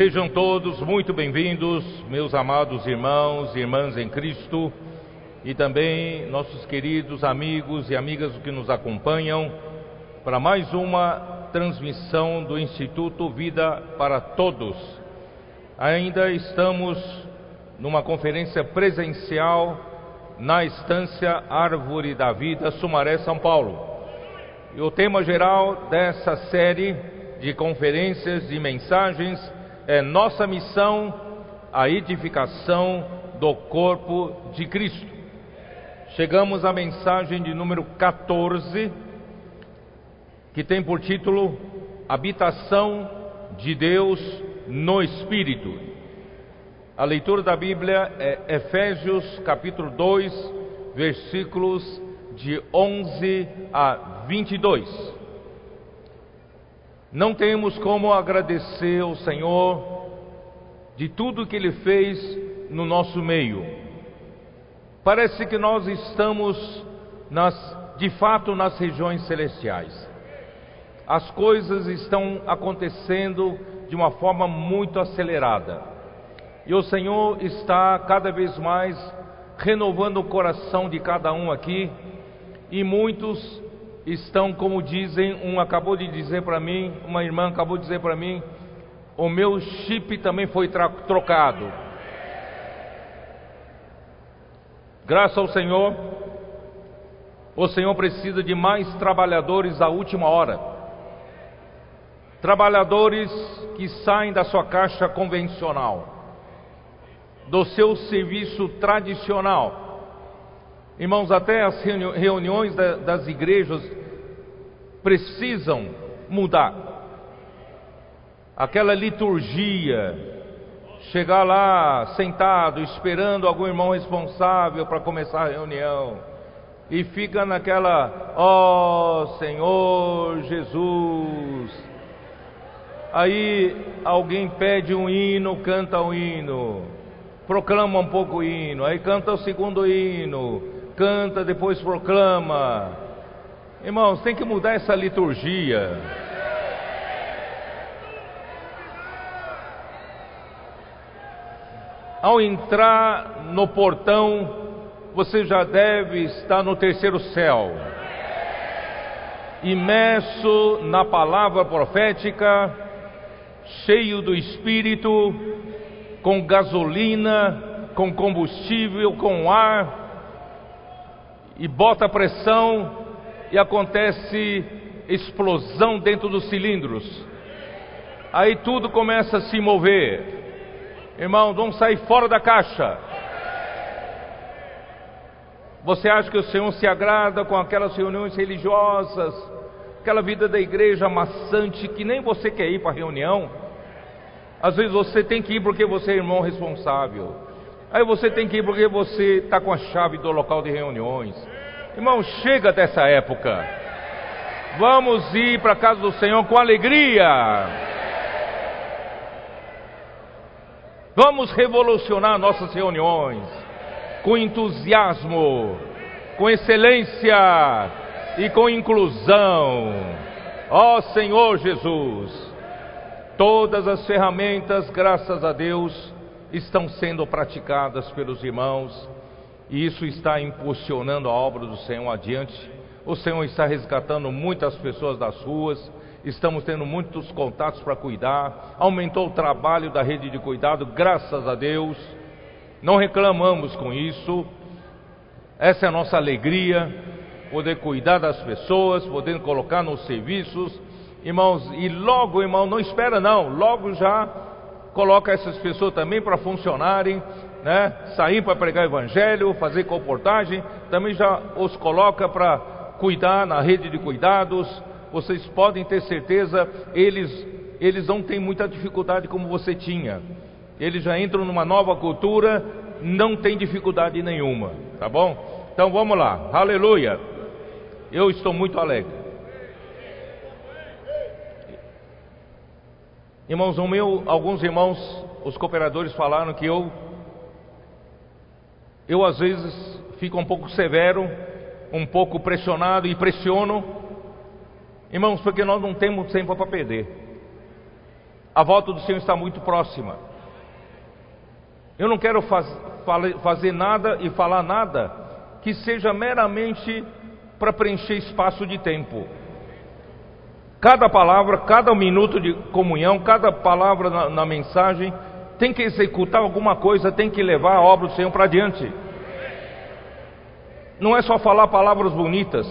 Sejam todos muito bem-vindos, meus amados irmãos e irmãs em Cristo, e também nossos queridos amigos e amigas que nos acompanham para mais uma transmissão do Instituto Vida para Todos. Ainda estamos numa conferência presencial na estância Árvore da Vida, Sumaré, São Paulo. E o tema geral dessa série de conferências e mensagens é nossa missão, a edificação do corpo de Cristo. Chegamos à mensagem de número 14, que tem por título Habitação de Deus no Espírito. A leitura da Bíblia é Efésios capítulo 2, versículos de 11 a 22. Não temos como agradecer ao Senhor de tudo que Ele fez no nosso meio. Parece que nós estamos nas, de fato nas regiões celestiais. As coisas estão acontecendo de uma forma muito acelerada. E o Senhor está cada vez mais renovando o coração de cada um aqui, e muitos estão, como dizem, um acabou de dizer para mim, uma irmã acabou de dizer para mim, o meu chip também foi trocado. Graças ao Senhor, o Senhor precisa de mais trabalhadores à última hora. Trabalhadores que saem da sua caixa convencional, do seu serviço tradicional Irmãos, até as reuniões das igrejas precisam mudar. Aquela liturgia, chegar lá sentado, esperando algum irmão responsável para começar a reunião, e fica naquela, ó oh, Senhor Jesus. Aí alguém pede um hino, canta um hino, proclama um pouco o hino, aí canta o segundo hino, canta, depois proclama. Irmãos, tem que mudar essa liturgia. Ao entrar no portão, você já deve estar no terceiro céu, imerso na palavra profética, cheio do Espírito, com gasolina, com combustível, com ar, e bota pressão e acontece explosão dentro dos cilindros. Aí tudo começa a se mover. Irmão, vamos sair fora da caixa. Você acha que o Senhor se agrada com aquelas reuniões religiosas, aquela vida da igreja maçante que nem você quer ir para a reunião? Às vezes você tem que ir porque você é irmão responsável. Aí você tem que ir porque você está com a chave do local de reuniões. Irmão, chega dessa época. Vamos ir para a casa do Senhor com alegria. Vamos revolucionar nossas reuniões com entusiasmo, com excelência e com inclusão. Ó oh, Senhor Jesus, todas as ferramentas, graças a Deus, estão sendo praticadas pelos irmãos e isso está impulsionando a obra do Senhor adiante. O Senhor está resgatando muitas pessoas das ruas, estamos tendo muitos contatos para cuidar, aumentou o trabalho da rede de cuidado, graças a Deus. Não reclamamos com isso. Essa é a nossa alegria, poder cuidar das pessoas, poder colocar nos serviços. Irmãos, e logo, irmão, não espera não, logo já coloca essas pessoas também para funcionarem né, sair para pregar o evangelho, fazer comportagem, também já os coloca para cuidar na rede de cuidados. Vocês podem ter certeza, eles eles não têm muita dificuldade como você tinha. Eles já entram numa nova cultura, não tem dificuldade nenhuma, tá bom? Então vamos lá. Aleluia. Eu estou muito alegre. Irmãos, meu, alguns irmãos, os cooperadores falaram que eu eu às vezes fico um pouco severo, um pouco pressionado e pressiono, irmãos, porque nós não temos tempo para perder. A volta do Senhor está muito próxima. Eu não quero faz, fazer nada e falar nada que seja meramente para preencher espaço de tempo. Cada palavra, cada minuto de comunhão, cada palavra na, na mensagem tem que executar alguma coisa, tem que levar a obra do Senhor para adiante. Não é só falar palavras bonitas,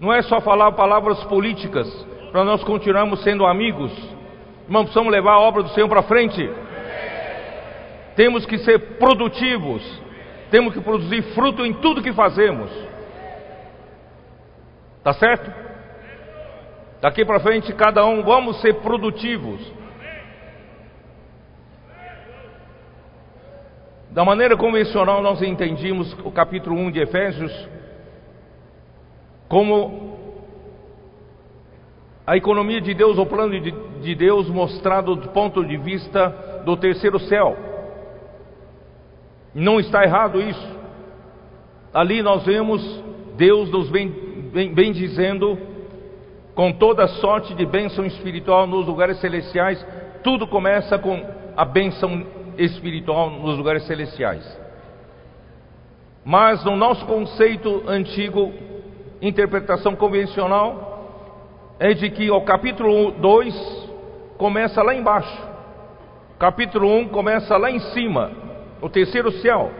não é só falar palavras políticas para nós continuarmos sendo amigos. Irmão, precisamos levar a obra do Senhor para frente. Temos que ser produtivos, temos que produzir fruto em tudo que fazemos. Tá certo? Daqui para frente, cada um, vamos ser produtivos. Da maneira convencional, nós entendimos o capítulo 1 de Efésios como a economia de Deus, o plano de, de Deus mostrado do ponto de vista do terceiro céu. Não está errado isso. Ali nós vemos Deus nos bem, bem, bem dizendo com toda sorte de bênção espiritual nos lugares celestiais. Tudo começa com a bênção espiritual nos lugares celestiais. Mas no nosso conceito antigo, interpretação convencional, é de que o capítulo 2 começa lá embaixo, capítulo 1 um começa lá em cima, o terceiro céu,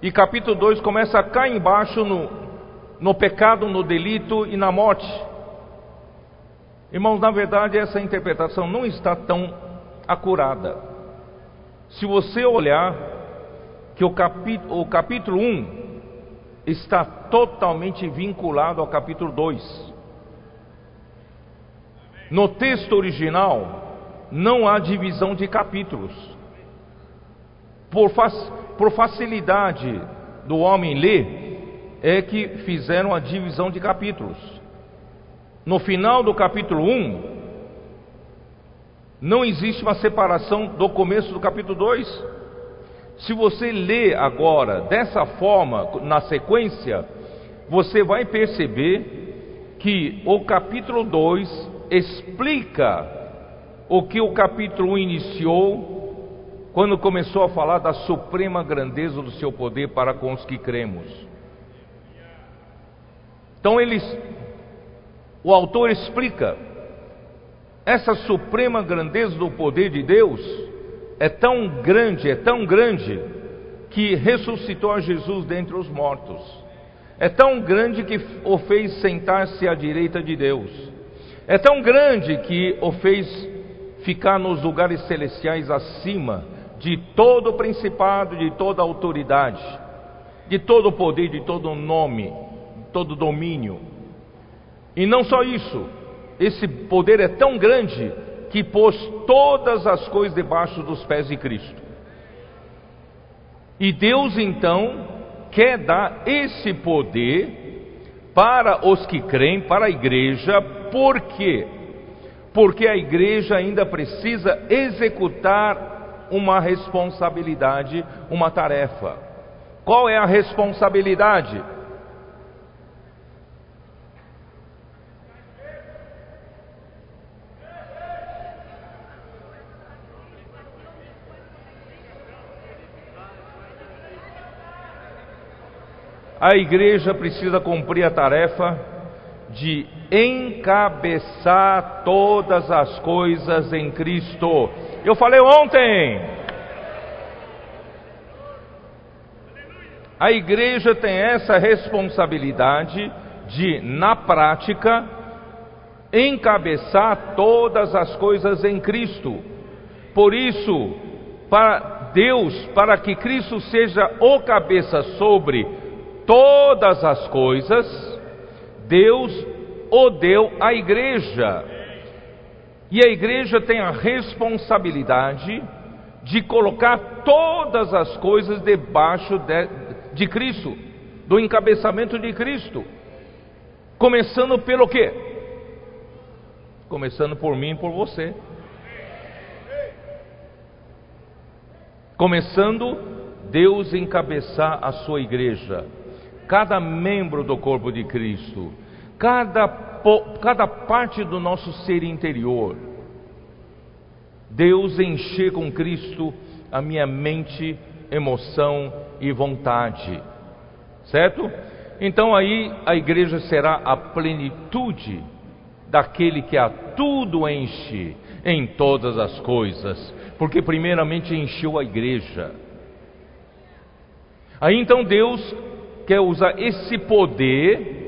e capítulo 2 começa cá embaixo no, no pecado, no delito e na morte. Irmãos, na verdade, essa interpretação não está tão acurada. Se você olhar que o capítulo, o capítulo 1 está totalmente vinculado ao capítulo 2. No texto original, não há divisão de capítulos. Por, por facilidade do homem ler, é que fizeram a divisão de capítulos. No final do capítulo 1, não existe uma separação do começo do capítulo 2. Se você lê agora dessa forma, na sequência, você vai perceber que o capítulo 2 explica o que o capítulo 1 iniciou quando começou a falar da suprema grandeza do seu poder para com os que cremos. Então eles o autor explica essa suprema grandeza do poder de Deus é tão grande, é tão grande, que ressuscitou a Jesus dentre os mortos. É tão grande que o fez sentar-se à direita de Deus. É tão grande que o fez ficar nos lugares celestiais acima de todo principado, de toda autoridade, de todo poder, de todo nome, de todo domínio. E não só isso, esse poder é tão grande que pôs todas as coisas debaixo dos pés de Cristo. E Deus então quer dar esse poder para os que creem, para a igreja, por quê? Porque a igreja ainda precisa executar uma responsabilidade, uma tarefa. Qual é a responsabilidade? A igreja precisa cumprir a tarefa de encabeçar todas as coisas em Cristo. Eu falei ontem. A igreja tem essa responsabilidade de, na prática, encabeçar todas as coisas em Cristo. Por isso, para Deus, para que Cristo seja o cabeça sobre todas as coisas, Deus o deu à igreja. E a igreja tem a responsabilidade de colocar todas as coisas debaixo de, de Cristo, do encabeçamento de Cristo. Começando pelo quê? Começando por mim e por você. Começando Deus encabeçar a sua igreja cada membro do corpo de Cristo, cada, cada parte do nosso ser interior. Deus encher com Cristo a minha mente, emoção e vontade. Certo? Então aí a igreja será a plenitude daquele que a tudo enche em todas as coisas, porque primeiramente encheu a igreja. Aí então Deus quer usar esse poder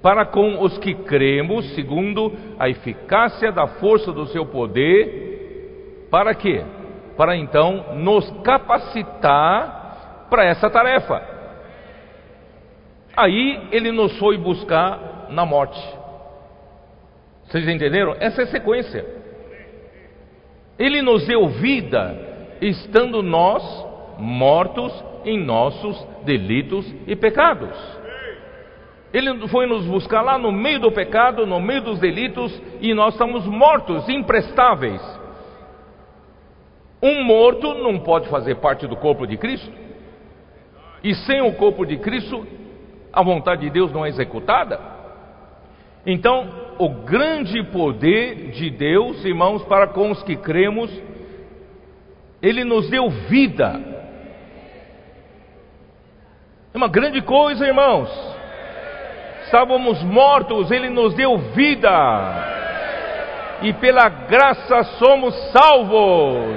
para com os que cremos, segundo a eficácia da força do seu poder, para quê? Para então nos capacitar para essa tarefa. Aí ele nos foi buscar na morte. Vocês entenderam? Essa é a sequência. Ele nos deu vida, estando nós mortos em nossos delitos e pecados. Ele foi nos buscar lá no meio do pecado, no meio dos delitos, e nós estamos mortos, imprestáveis. Um morto não pode fazer parte do corpo de Cristo. E sem o corpo de Cristo, a vontade de Deus não é executada. Então, o grande poder de Deus, irmãos, para com os que cremos, Ele nos deu vida. É uma grande coisa, irmãos. Estávamos mortos, Ele nos deu vida. E pela graça somos salvos.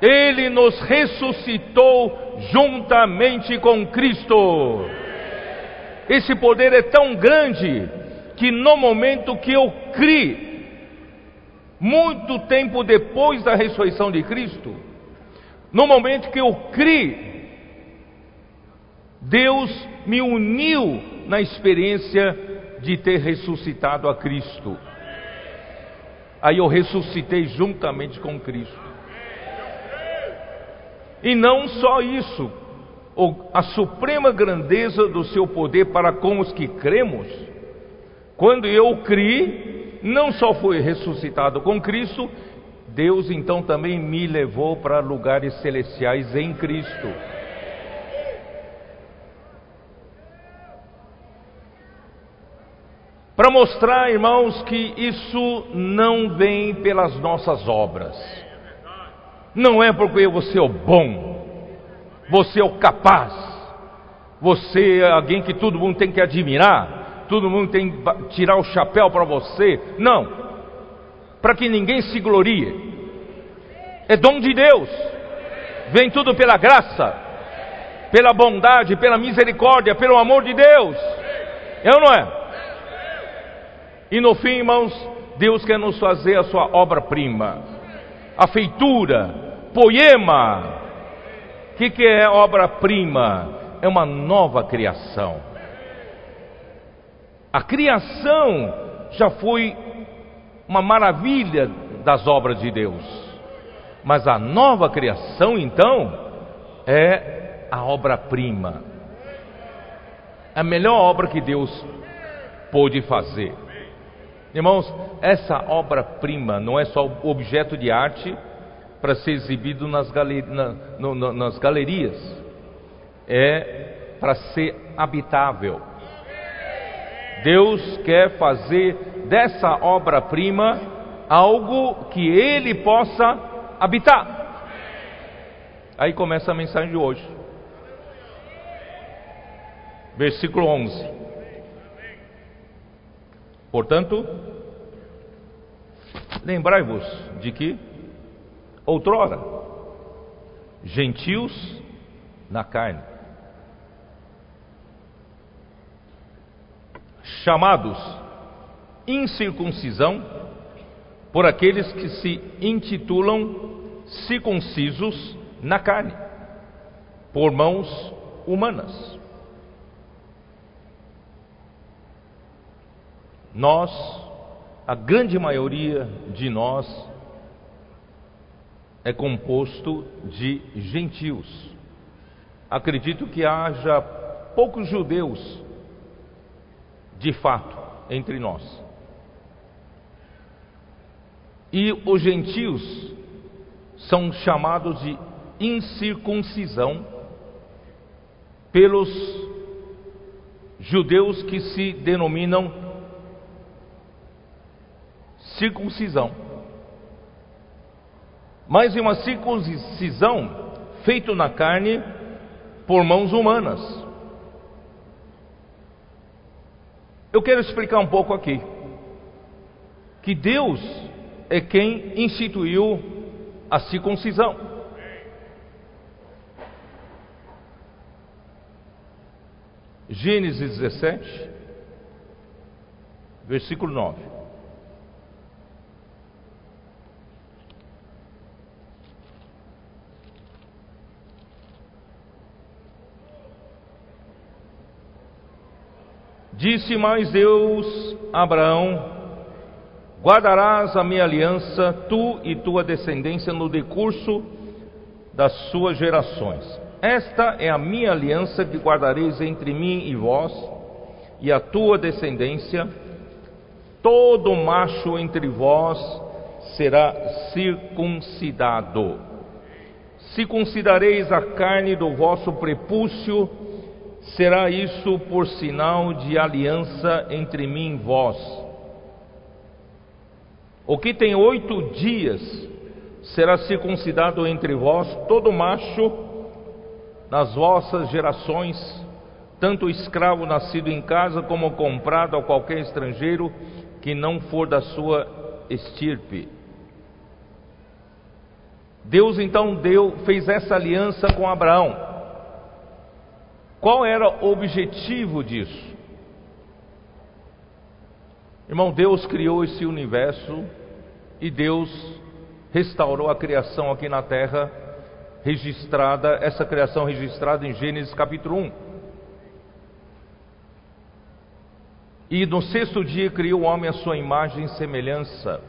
Ele nos ressuscitou juntamente com Cristo. Esse poder é tão grande que no momento que eu criei, muito tempo depois da ressurreição de Cristo, no momento que eu criei, Deus me uniu na experiência de ter ressuscitado a Cristo. Aí eu ressuscitei juntamente com Cristo. E não só isso, a suprema grandeza do seu poder para com os que cremos, quando eu criei, não só fui ressuscitado com Cristo, Deus então também me levou para lugares celestiais em Cristo. Para mostrar, irmãos, que isso não vem pelas nossas obras não é porque você é o bom, você é o capaz, você é alguém que todo mundo tem que admirar, todo mundo tem que tirar o chapéu para você. Não, para que ninguém se glorie. É dom de Deus, vem tudo pela graça, pela bondade, pela misericórdia, pelo amor de Deus. É ou não é? E no fim, irmãos, Deus quer nos fazer a sua obra-prima, a feitura, poema. O que, que é obra-prima? É uma nova criação. A criação já foi uma maravilha das obras de Deus. Mas a nova criação, então, é a obra-prima. A melhor obra que Deus pôde fazer. Irmãos, essa obra-prima não é só objeto de arte, para ser exibido nas, galer, na, no, nas galerias, é para ser habitável. Deus quer fazer dessa obra-prima algo que Ele possa habitar. Aí começa a mensagem de hoje. Versículo 11. Portanto, lembrai-vos de que outrora, gentios na carne, chamados incircuncisão por aqueles que se intitulam circuncisos na carne, por mãos humanas. Nós, a grande maioria de nós, é composto de gentios. Acredito que haja poucos judeus, de fato, entre nós. E os gentios são chamados de incircuncisão pelos judeus que se denominam circuncisão. Mas uma circuncisão feita na carne por mãos humanas. Eu quero explicar um pouco aqui que Deus é quem instituiu a circuncisão. Gênesis 17, versículo 9. Disse mais Deus a Abraão: Guardarás a minha aliança, tu e tua descendência, no decurso das suas gerações. Esta é a minha aliança que guardareis entre mim e vós e a tua descendência. Todo macho entre vós será circuncidado. Circuncidareis a carne do vosso prepúcio, será isso por sinal de aliança entre mim e vós o que tem oito dias será circuncidado entre vós todo macho nas vossas gerações, tanto escravo nascido em casa como comprado a qualquer estrangeiro que não for da sua estirpe. Deus então deu, fez essa aliança com Abraão. Qual era o objetivo disso? Irmão, Deus criou esse universo e Deus restaurou a criação aqui na terra, registrada, essa criação registrada em Gênesis capítulo 1. E no sexto dia criou o homem à sua imagem e semelhança.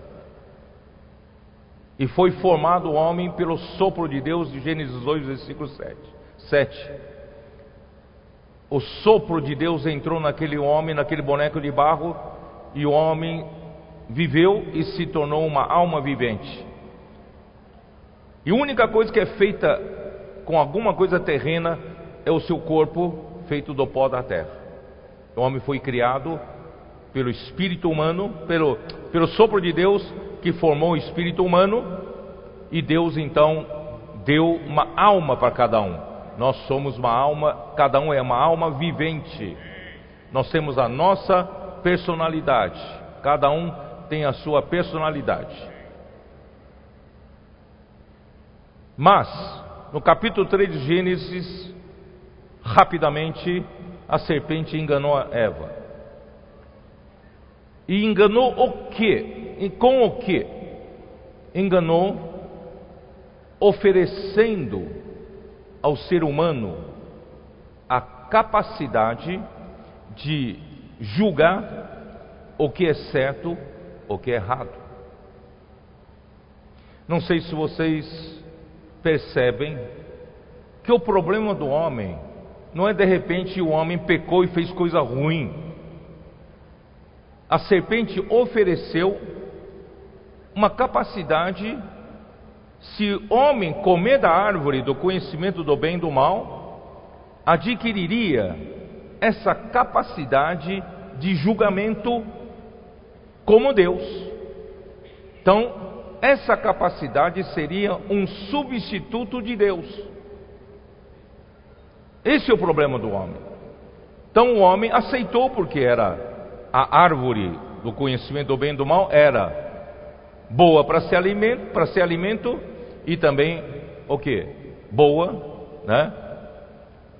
E foi formado o homem pelo sopro de Deus, de Gênesis 2, versículo 7. 7. O sopro de Deus entrou naquele homem, naquele boneco de barro, e o homem viveu e se tornou uma alma vivente. E a única coisa que é feita com alguma coisa terrena é o seu corpo feito do pó da terra. O homem foi criado pelo espírito humano, pelo, pelo sopro de Deus que formou o espírito humano, e Deus então deu uma alma para cada um. Nós somos uma alma, cada um é uma alma vivente. Nós temos a nossa personalidade. Cada um tem a sua personalidade. Mas, no capítulo 3 de Gênesis, rapidamente a serpente enganou a Eva. E enganou o que? E com o que? Enganou oferecendo ao ser humano a capacidade de julgar o que é certo, o que é errado. Não sei se vocês percebem que o problema do homem não é de repente o homem pecou e fez coisa ruim. A serpente ofereceu uma capacidade, se homem comer da árvore do conhecimento do bem e do mal, adquiriria essa capacidade de julgamento como Deus. Então, essa capacidade seria um substituto de Deus. Esse é o problema do homem. Então o homem aceitou porque era a árvore do conhecimento do bem e do mal era boa para ser alimento, para ser alimento e também o que? Boa, né?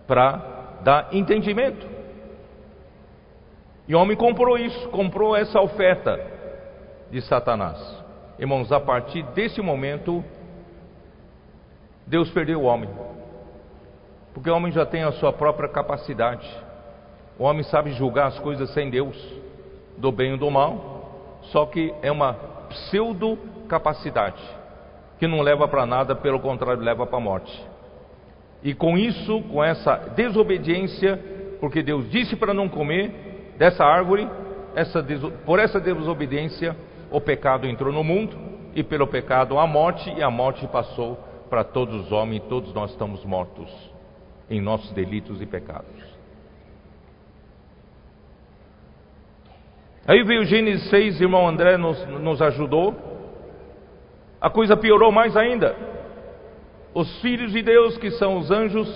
Para dar entendimento. E o homem comprou isso, comprou essa oferta de Satanás. Irmãos, a partir desse momento, Deus perdeu o homem. Porque o homem já tem a sua própria capacidade. O homem sabe julgar as coisas sem Deus, do bem e do mal, só que é uma pseudo capacidade, que não leva para nada, pelo contrário, leva para a morte. E com isso, com essa desobediência, porque Deus disse para não comer dessa árvore, essa, por essa desobediência, o pecado entrou no mundo, e pelo pecado a morte, e a morte passou para todos os homens, todos nós estamos mortos em nossos delitos e pecados. Aí veio Gênesis 6, irmão André nos, nos ajudou. A coisa piorou mais ainda. Os filhos de Deus, que são os anjos,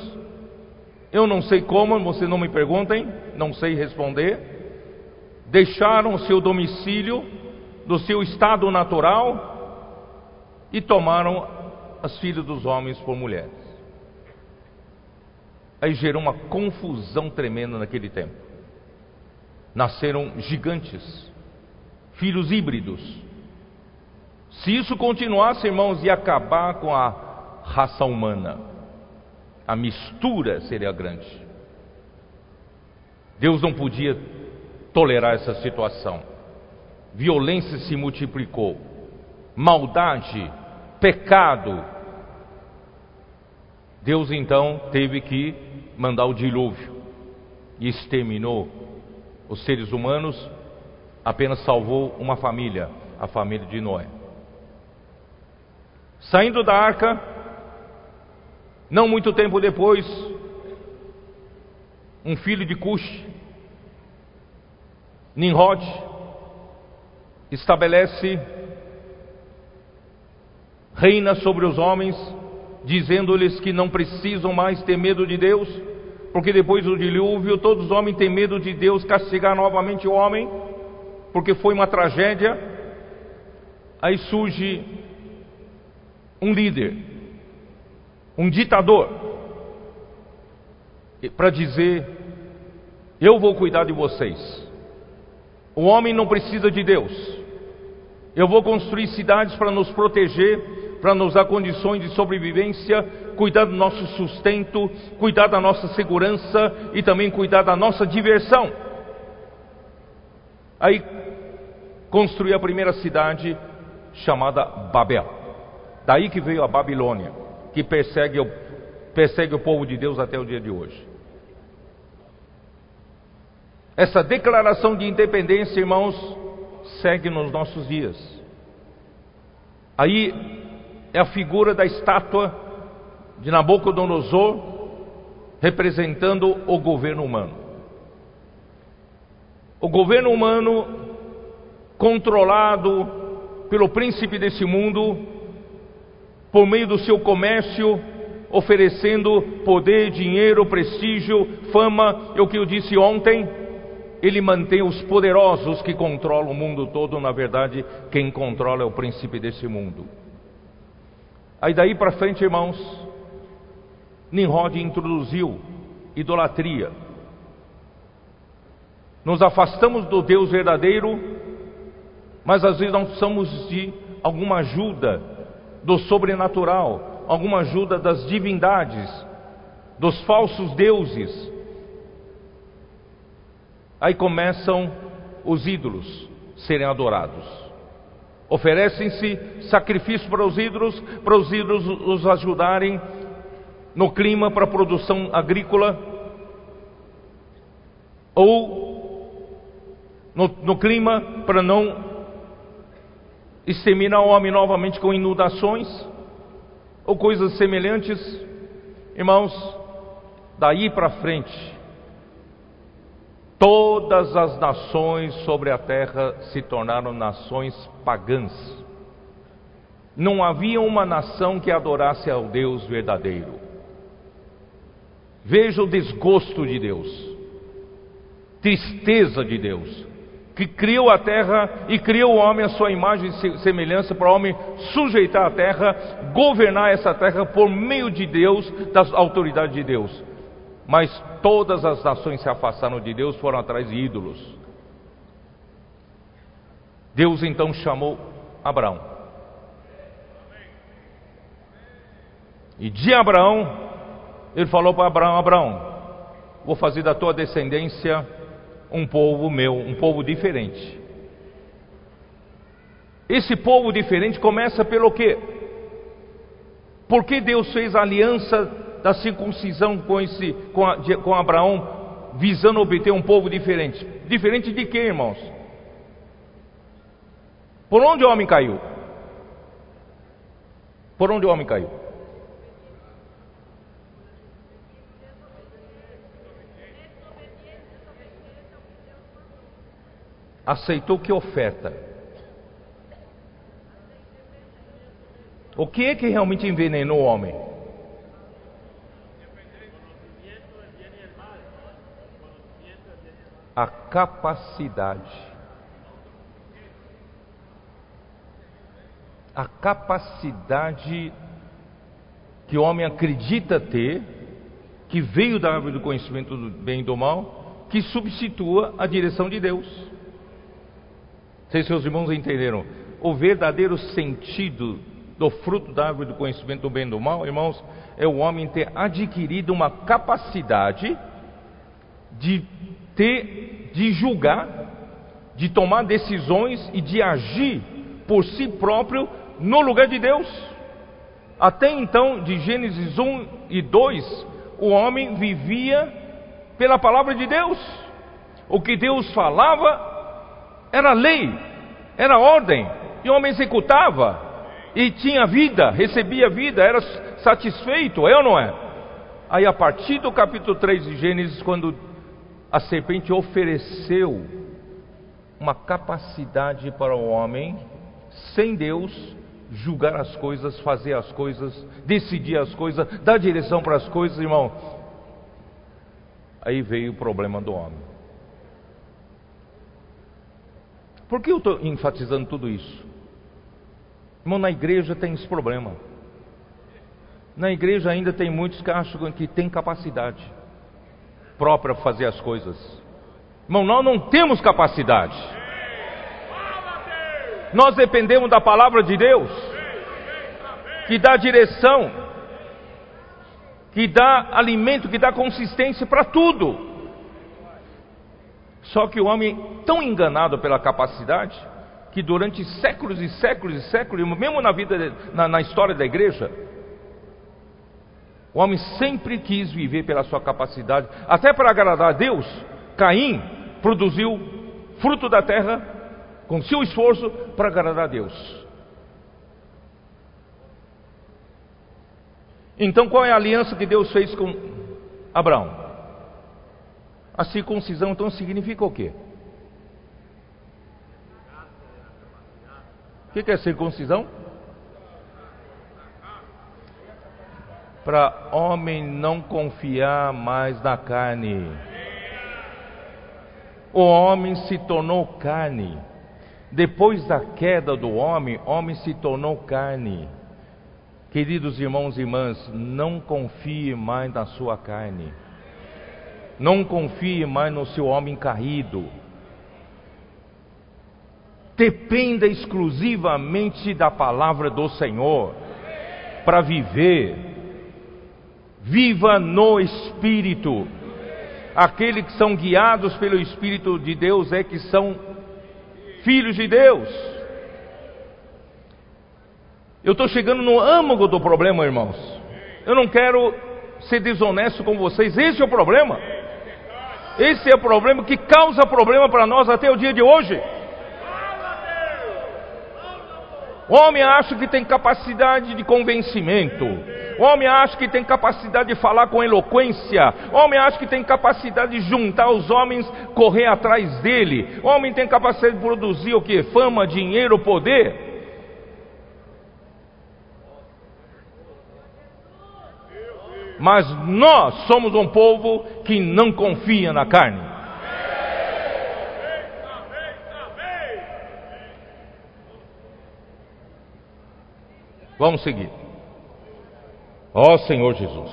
eu não sei como, vocês não me perguntem, não sei responder, deixaram o seu domicílio do seu estado natural e tomaram as filhas dos homens por mulheres. Aí gerou uma confusão tremenda naquele tempo. Nasceram gigantes, filhos híbridos. Se isso continuasse, irmãos, ia acabar com a raça humana. A mistura seria grande. Deus não podia tolerar essa situação. Violência se multiplicou, maldade, pecado. Deus então teve que mandar o dilúvio e exterminou os seres humanos, apenas salvou uma família, a família de Noé. Saindo da arca, não muito tempo depois, um filho de Cush, Nimrod, estabelece, reina sobre os homens, dizendo-lhes que não precisam mais ter medo de Deus, porque depois do dilúvio todos os homens têm medo de Deus castigar novamente o homem, porque foi uma tragédia. Aí surge um líder, um ditador, para dizer: Eu vou cuidar de vocês. O homem não precisa de Deus. Eu vou construir cidades para nos proteger para nos dar condições de sobrevivência, cuidar do nosso sustento, cuidar da nossa segurança e também cuidar da nossa diversão. Aí construiu a primeira cidade chamada Babel. Daí que veio a Babilônia, que persegue o, persegue o povo de Deus até o dia de hoje. Essa declaração de independência, irmãos, segue nos nossos dias. Aí é a figura da estátua de Nabucodonosor representando o governo humano. O governo humano controlado pelo príncipe desse mundo, por meio do seu comércio, oferecendo poder, dinheiro, prestígio, fama, é o que eu disse ontem. Ele mantém os poderosos que controlam o mundo todo, na verdade, quem controla é o príncipe desse mundo. Aí daí para frente, irmãos, Nimrod introduziu idolatria. Nos afastamos do Deus verdadeiro, mas às vezes não precisamos de alguma ajuda do sobrenatural, alguma ajuda das divindades, dos falsos deuses. Aí começam os ídolos serem adorados. Oferecem-se sacrifícios para os ídolos, para os ídolos os ajudarem no clima para a produção agrícola, ou no, no clima para não exterminar o homem novamente com inundações, ou coisas semelhantes. Irmãos, daí para frente, Todas as nações sobre a terra se tornaram nações pagãs. Não havia uma nação que adorasse ao Deus verdadeiro. Veja o desgosto de Deus, tristeza de Deus, que criou a terra e criou o homem à sua imagem e semelhança para o homem sujeitar a terra, governar essa terra por meio de Deus, da autoridade de Deus. Mas todas as nações se afastaram de Deus, foram atrás de ídolos. Deus então chamou Abraão. E de Abraão, ele falou para Abraão: Abraão, vou fazer da tua descendência um povo meu, um povo diferente. Esse povo diferente começa pelo quê? Porque Deus fez aliança da circuncisão com, esse, com, a, com Abraão, visando obter um povo diferente. Diferente de quê, irmãos? Por onde o homem caiu? Por onde o homem caiu? aceitou que oferta? O que é que realmente envenenou o homem? A capacidade. A capacidade que o homem acredita ter, que veio da árvore do conhecimento do bem e do mal, que substitua a direção de Deus. Não sei se seus irmãos entenderam. O verdadeiro sentido do fruto da árvore do conhecimento do bem e do mal, irmãos, é o homem ter adquirido uma capacidade de ter, de julgar, de tomar decisões e de agir por si próprio no lugar de Deus. Até então, de Gênesis 1 e 2, o homem vivia pela palavra de Deus. O que Deus falava era lei, era ordem, e o homem executava e tinha vida, recebia vida, era satisfeito, é ou não é? Aí a partir do capítulo 3 de Gênesis, quando a serpente ofereceu uma capacidade para o homem, sem Deus, julgar as coisas, fazer as coisas, decidir as coisas, dar direção para as coisas, irmão. Aí veio o problema do homem. Por que eu estou enfatizando tudo isso? Irmão, na igreja tem esse problema. Na igreja ainda tem muitos que acham que tem capacidade própria para fazer as coisas. Irmão, nós não temos capacidade. Nós dependemos da palavra de Deus, que dá direção, que dá alimento, que dá consistência para tudo. Só que o homem, tão enganado pela capacidade, que durante séculos e séculos e séculos, mesmo na vida, na, na história da igreja, o homem sempre quis viver pela sua capacidade, até para agradar a Deus. Caim produziu fruto da terra com seu esforço para agradar a Deus. Então, qual é a aliança que Deus fez com Abraão? A circuncisão, então, significa o quê? O que é circuncisão? Para homem não confiar mais na carne. O homem se tornou carne. Depois da queda do homem, homem se tornou carne. Queridos irmãos e irmãs, não confie mais na sua carne. Não confie mais no seu homem caído dependa exclusivamente da palavra do Senhor para viver. Viva no Espírito. Aqueles que são guiados pelo Espírito de Deus é que são filhos de Deus. Eu estou chegando no âmago do problema, irmãos. Eu não quero ser desonesto com vocês. Esse é o problema. Esse é o problema que causa problema para nós até o dia de hoje. O homem acha que tem capacidade de convencimento. Homem acha que tem capacidade de falar com eloquência. Homem acha que tem capacidade de juntar os homens, correr atrás dele. Homem tem capacidade de produzir o que? Fama, dinheiro, poder. Mas nós somos um povo que não confia na carne. Vamos seguir. Ó Senhor Jesus.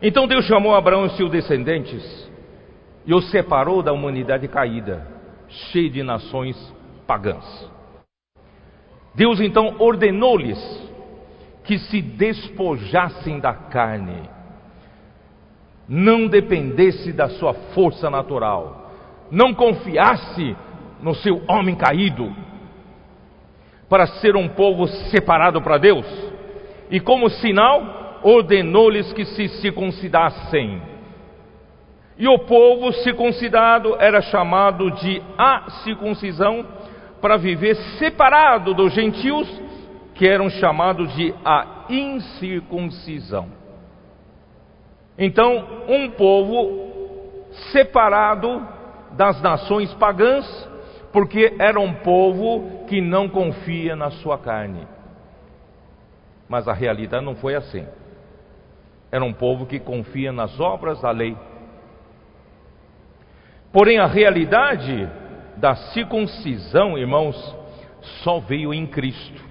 Então Deus chamou Abraão e seus descendentes e os separou da humanidade caída, cheia de nações pagãs. Deus então ordenou-lhes que se despojassem da carne, não dependesse da sua força natural, não confiasse no seu homem caído, para ser um povo separado para Deus. E como sinal, ordenou-lhes que se circuncidassem. E o povo circuncidado era chamado de a circuncisão para viver separado dos gentios, que eram chamados de a incircuncisão. Então, um povo separado das nações pagãs, porque era um povo que não confia na sua carne. Mas a realidade não foi assim. Era um povo que confia nas obras da lei. Porém, a realidade da circuncisão, irmãos, só veio em Cristo.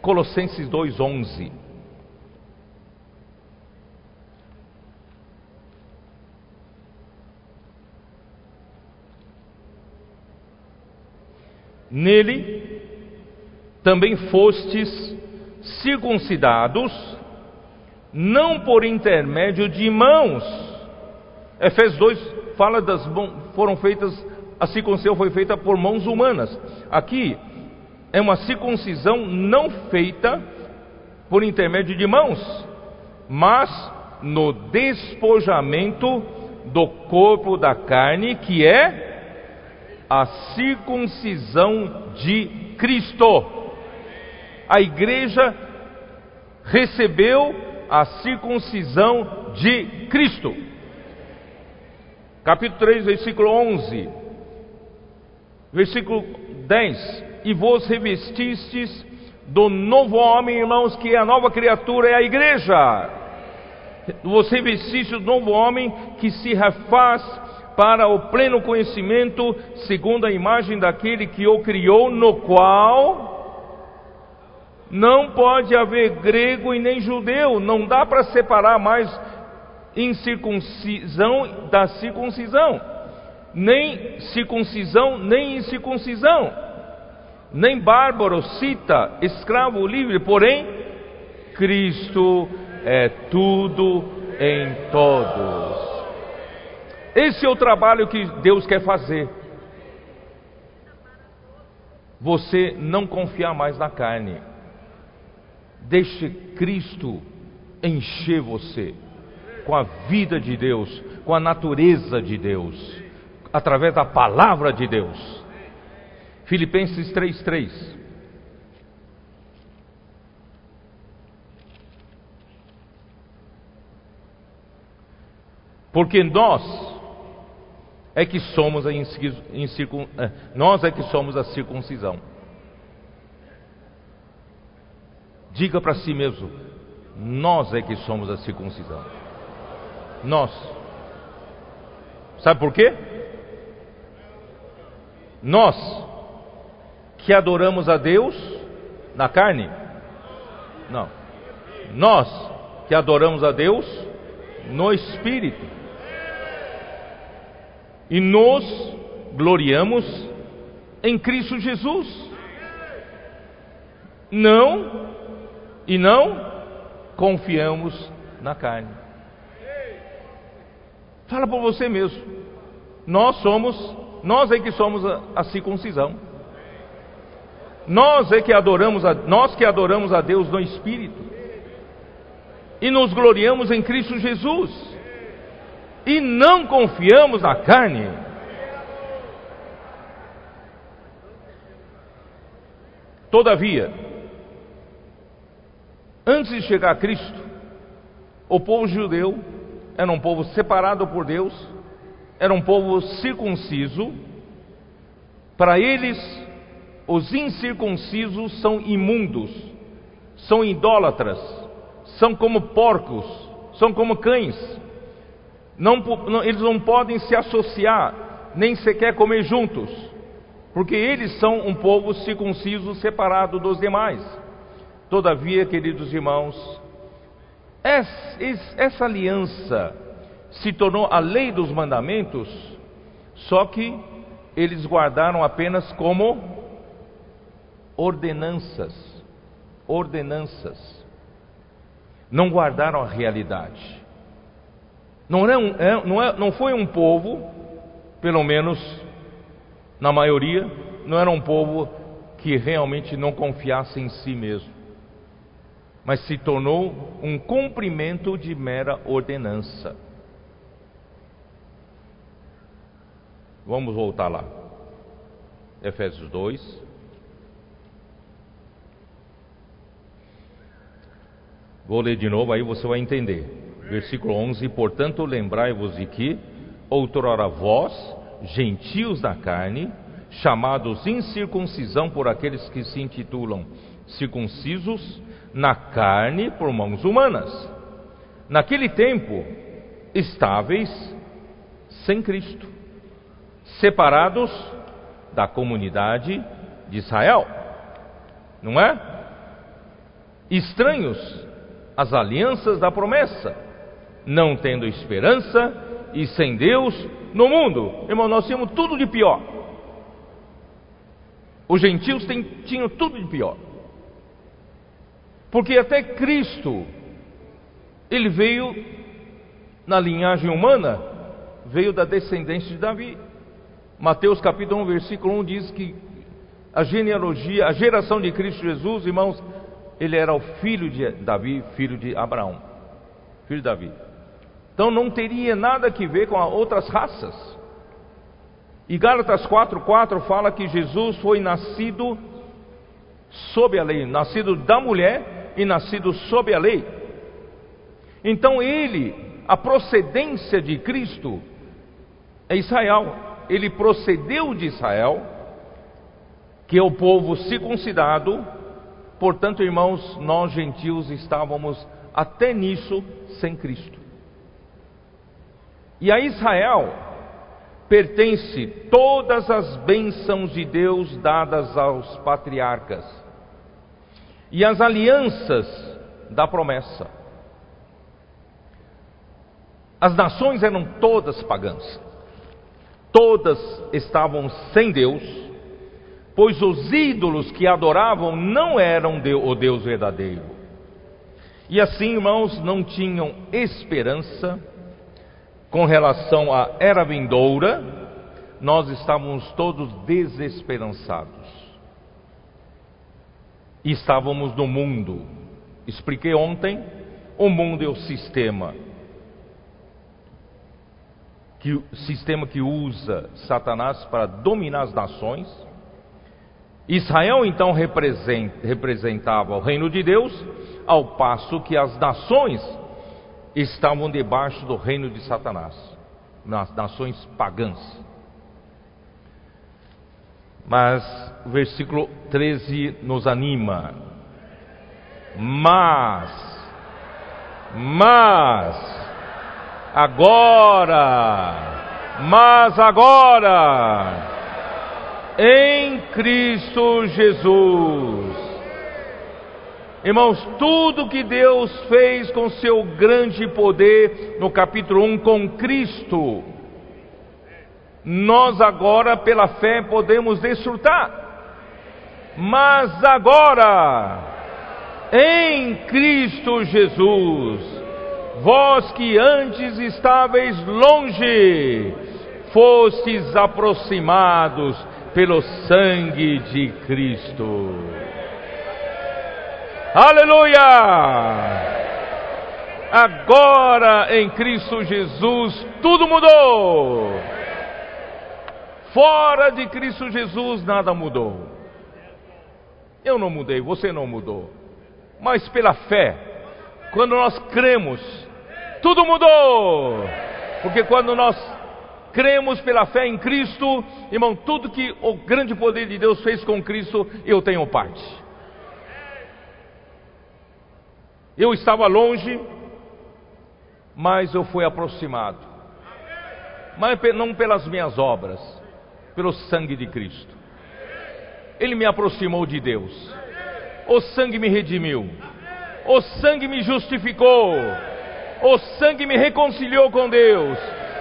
Colossenses 2:11. Nele também fostes circuncidados, não por intermédio de mãos. Efésios 2 fala das foram feitas a circuncisão foi feita por mãos humanas. Aqui é uma circuncisão não feita por intermédio de mãos, mas no despojamento do corpo da carne, que é a circuncisão de Cristo. A igreja recebeu a circuncisão de Cristo. Capítulo 3, versículo 11. Versículo 10: E vos revestistes do novo homem, irmãos, que é a nova criatura, é a igreja. Vos revestiste do novo homem que se refaz para o pleno conhecimento, segundo a imagem daquele que o criou, no qual não pode haver grego e nem judeu, não dá para separar mais incircuncisão da circuncisão, nem circuncisão nem incircuncisão, nem bárbaro, cita, escravo livre, porém, Cristo é tudo em todos. Esse é o trabalho que Deus quer fazer. Você não confiar mais na carne. Deixe Cristo encher você com a vida de Deus, com a natureza de Deus, através da palavra de Deus. Filipenses 3:3 Porque nós é que somos a incircun... É, nós é que somos a circuncisão. Diga para si mesmo: nós é que somos a circuncisão. Nós. Sabe por quê? Nós que adoramos a Deus na carne? Não. Nós que adoramos a Deus no espírito. E nos gloriamos em Cristo Jesus. Não e não confiamos na carne. Fala por você mesmo. Nós somos, nós é que somos a, a circuncisão. Nós é que adoramos a, nós que adoramos a Deus no espírito. E nos gloriamos em Cristo Jesus. E não confiamos na carne. Todavia, antes de chegar a Cristo, o povo judeu era um povo separado por Deus, era um povo circunciso. Para eles, os incircuncisos são imundos, são idólatras, são como porcos, são como cães. Não, não, eles não podem se associar, nem sequer comer juntos, porque eles são um povo circunciso separado dos demais. Todavia, queridos irmãos, essa aliança se tornou a lei dos mandamentos, só que eles guardaram apenas como ordenanças. Ordenanças. Não guardaram a realidade. Não, é um, é, não, é, não foi um povo, pelo menos na maioria, não era um povo que realmente não confiasse em si mesmo mas se tornou um cumprimento de mera ordenança. Vamos voltar lá. Efésios 2. Vou ler de novo, aí você vai entender. Versículo 11: Portanto, lembrai-vos de que, outrora vós, gentios da carne, chamados incircuncisão por aqueles que se intitulam circuncisos na carne por mãos humanas. Naquele tempo, estáveis sem Cristo, separados da comunidade de Israel, não é? Estranhos às alianças da promessa, não tendo esperança e sem Deus no mundo. Irmão, nós tínhamos tudo de pior. Os gentios têm, tinham tudo de pior. Porque até Cristo, ele veio na linhagem humana, veio da descendência de Davi. Mateus capítulo 1, versículo 1 diz que a genealogia, a geração de Cristo Jesus, irmãos, ele era o filho de Davi, filho de Abraão, filho de Davi. Então não teria nada que ver com outras raças. E Gálatas 4,4 fala que Jesus foi nascido sob a lei, nascido da mulher e nascido sob a lei. Então ele, a procedência de Cristo é Israel. Ele procedeu de Israel, que é o povo circuncidado. Portanto, irmãos, nós gentios estávamos até nisso sem Cristo. E a Israel pertence todas as bênçãos de Deus dadas aos patriarcas e as alianças da promessa. As nações eram todas pagãs, todas estavam sem Deus, pois os ídolos que adoravam não eram o Deus verdadeiro. E assim, irmãos, não tinham esperança com relação à era vindoura, nós estávamos todos desesperançados. Estávamos no mundo. Expliquei ontem, o mundo é o sistema que sistema que usa Satanás para dominar as nações. Israel então representava o reino de Deus, ao passo que as nações estavam debaixo do reino de Satanás, nas nações pagãs. Mas o versículo 13 nos anima. Mas, mas, agora, mas agora, em Cristo Jesus, Irmãos, tudo que Deus fez com seu grande poder no capítulo 1 com Cristo, nós agora, pela fé, podemos desfrutar. Mas agora, em Cristo Jesus, vós que antes estáveis longe, fostes aproximados pelo sangue de Cristo. Aleluia! Agora em Cristo Jesus tudo mudou. Fora de Cristo Jesus nada mudou. Eu não mudei, você não mudou. Mas pela fé, quando nós cremos, tudo mudou. Porque quando nós cremos pela fé em Cristo, irmão, tudo que o grande poder de Deus fez com Cristo, eu tenho parte. Eu estava longe, mas eu fui aproximado. Mas não pelas minhas obras, pelo sangue de Cristo. Ele me aproximou de Deus. O sangue me redimiu. O sangue me justificou. O sangue me reconciliou com Deus.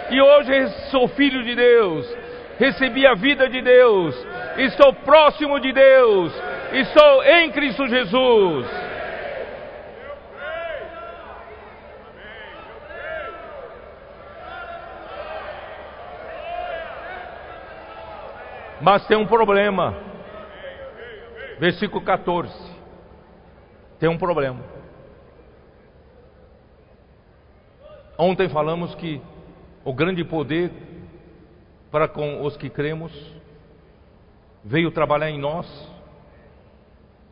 E hoje sou filho de Deus. Recebi a vida de Deus. Estou próximo de Deus. Estou em Cristo Jesus. Mas tem um problema. Versículo 14. Tem um problema. Ontem falamos que o grande poder para com os que cremos veio trabalhar em nós.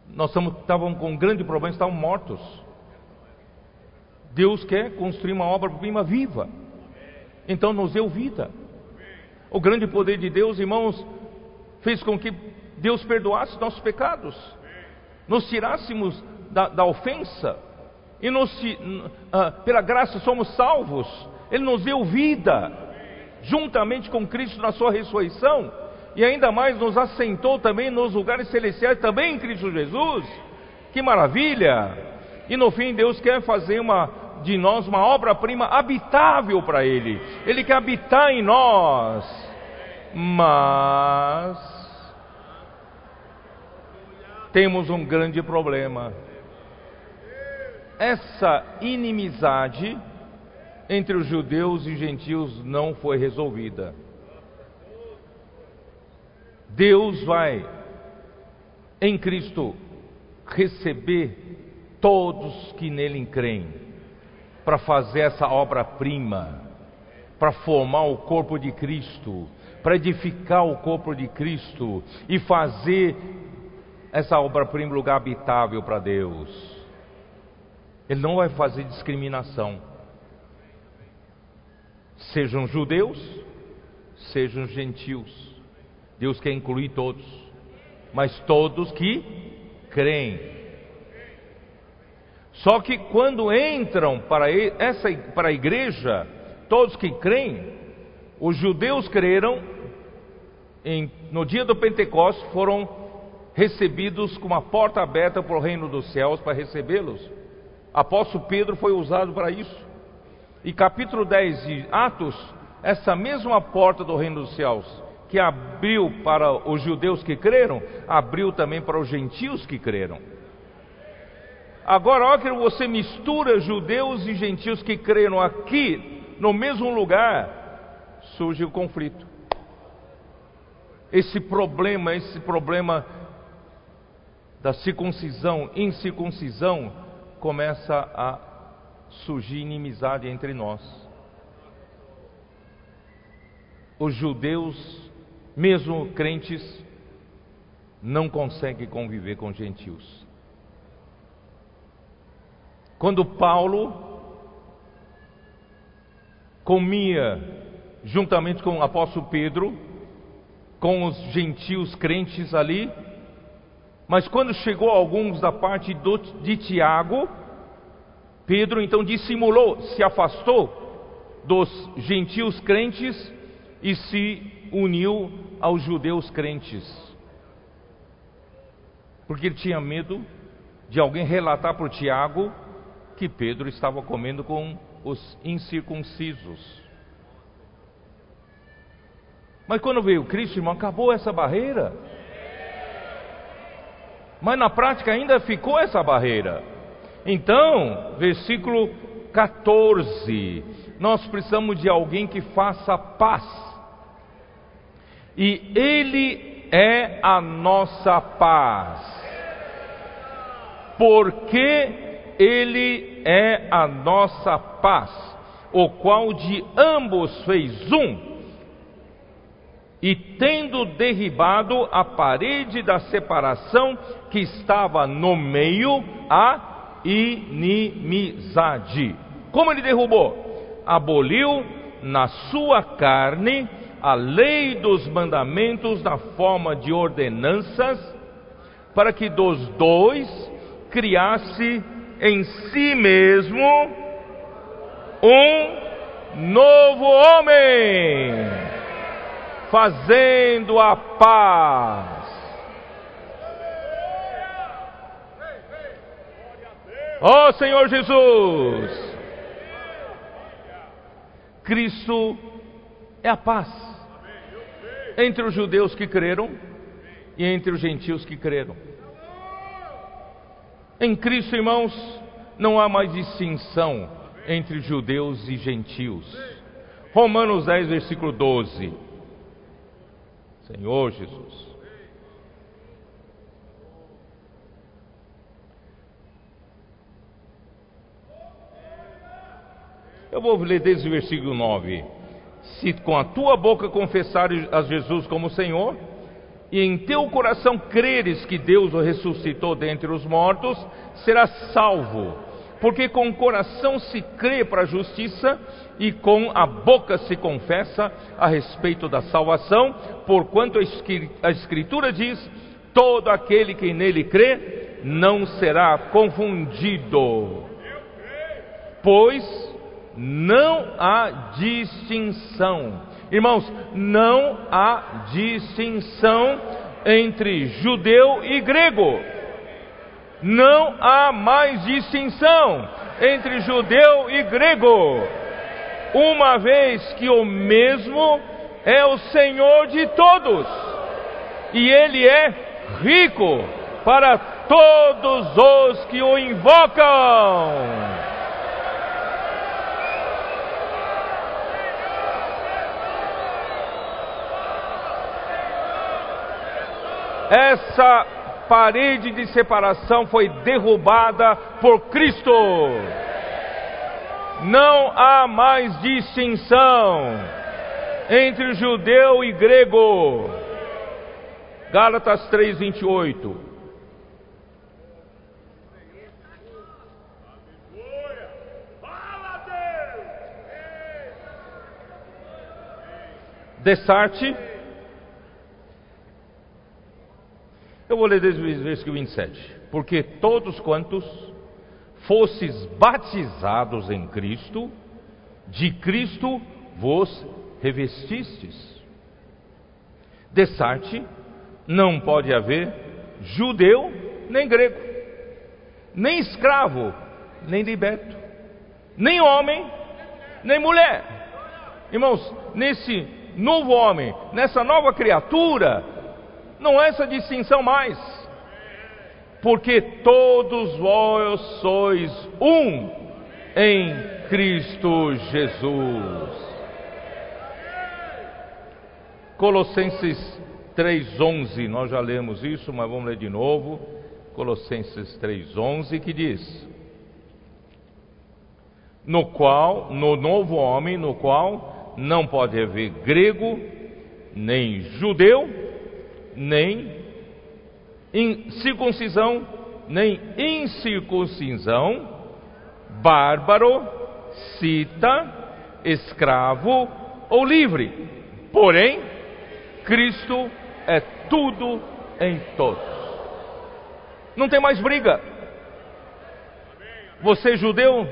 Nós estávamos com um grande problema, estávamos mortos. Deus quer construir uma obra-prima viva. Então nos deu vida. O grande poder de Deus, irmãos, fez com que Deus perdoasse nossos pecados, nos tirássemos da, da ofensa, e nos, uh, pela graça somos salvos, Ele nos deu vida, juntamente com Cristo na Sua ressurreição, e ainda mais nos assentou também nos lugares celestiais, também em Cristo Jesus. Que maravilha! E no fim, Deus quer fazer uma, de nós uma obra-prima habitável para Ele. Ele quer habitar em nós. Mas temos um grande problema. Essa inimizade entre os judeus e gentios não foi resolvida. Deus vai, em Cristo, receber todos que nele creem, para fazer essa obra-prima, para formar o corpo de Cristo, para edificar o corpo de Cristo e fazer essa obra-prima lugar habitável para Deus. Ele não vai fazer discriminação. Sejam judeus, sejam gentios. Deus quer incluir todos, mas todos que creem. Só que quando entram para essa para a igreja, todos que creem, os judeus creram em, no dia do Pentecostes foram recebidos com uma porta aberta para o reino dos céus para recebê-los. Apóstolo Pedro foi usado para isso. E capítulo 10 de Atos, essa mesma porta do reino dos céus que abriu para os judeus que creram, abriu também para os gentios que creram. Agora, olha que você mistura judeus e gentios que creram aqui, no mesmo lugar, surge o conflito. Esse problema, esse problema da circuncisão, incircuncisão, começa a surgir inimizade entre nós. Os judeus mesmo crentes, não conseguem conviver com gentios. Quando Paulo comia juntamente com o apóstolo Pedro, com os gentios crentes ali, mas quando chegou alguns da parte do, de Tiago, Pedro então dissimulou, se afastou dos gentios crentes e se uniu aos judeus crentes. Porque ele tinha medo de alguém relatar para Tiago que Pedro estava comendo com os incircuncisos. Mas quando veio Cristo, irmão, acabou essa barreira. Mas na prática ainda ficou essa barreira. Então, versículo 14: nós precisamos de alguém que faça paz e Ele é a nossa paz. Porque Ele é a nossa paz, o qual de ambos fez um, e tendo derribado a parede da separação que estava no meio, a inimizade. Como ele derrubou? Aboliu na sua carne a lei dos mandamentos na forma de ordenanças, para que dos dois criasse em si mesmo um novo homem, fazendo a paz. Ó oh, Senhor Jesus! Cristo é a paz entre os judeus que creram e entre os gentios que creram. Em Cristo, irmãos, não há mais distinção entre judeus e gentios. Romanos 10, versículo 12. Senhor Jesus. Eu vou ler desde o versículo 9 se com a tua boca confessares a Jesus como Senhor, e em teu coração creres que Deus o ressuscitou dentre os mortos, serás salvo. porque com o coração se crê para a justiça e com a boca se confessa a respeito da salvação, porquanto a Escritura diz: todo aquele que nele crê não será confundido. Pois não há distinção. Irmãos, não há distinção entre judeu e grego. Não há mais distinção entre judeu e grego, uma vez que o mesmo é o Senhor de todos, e Ele é rico para todos os que o invocam. Essa parede de separação foi derrubada por Cristo. Não há mais distinção entre judeu e grego. Gálatas 3:28. Dessarte Eu vou ler desde o versículo 27. Porque todos quantos fostes batizados em Cristo, de Cristo vos revestistes. Dessarte não pode haver judeu nem grego, nem escravo, nem liberto, nem homem, nem mulher. Irmãos, nesse novo homem, nessa nova criatura, não há essa distinção mais. Porque todos vós sois um em Cristo Jesus. Colossenses 3:11, nós já lemos isso, mas vamos ler de novo. Colossenses 3:11 que diz: No qual, no novo homem, no qual não pode haver grego, nem judeu, nem circuncisão, nem incircuncisão, bárbaro, cita, escravo ou livre. Porém, Cristo é tudo em todos. Não tem mais briga. Você judeu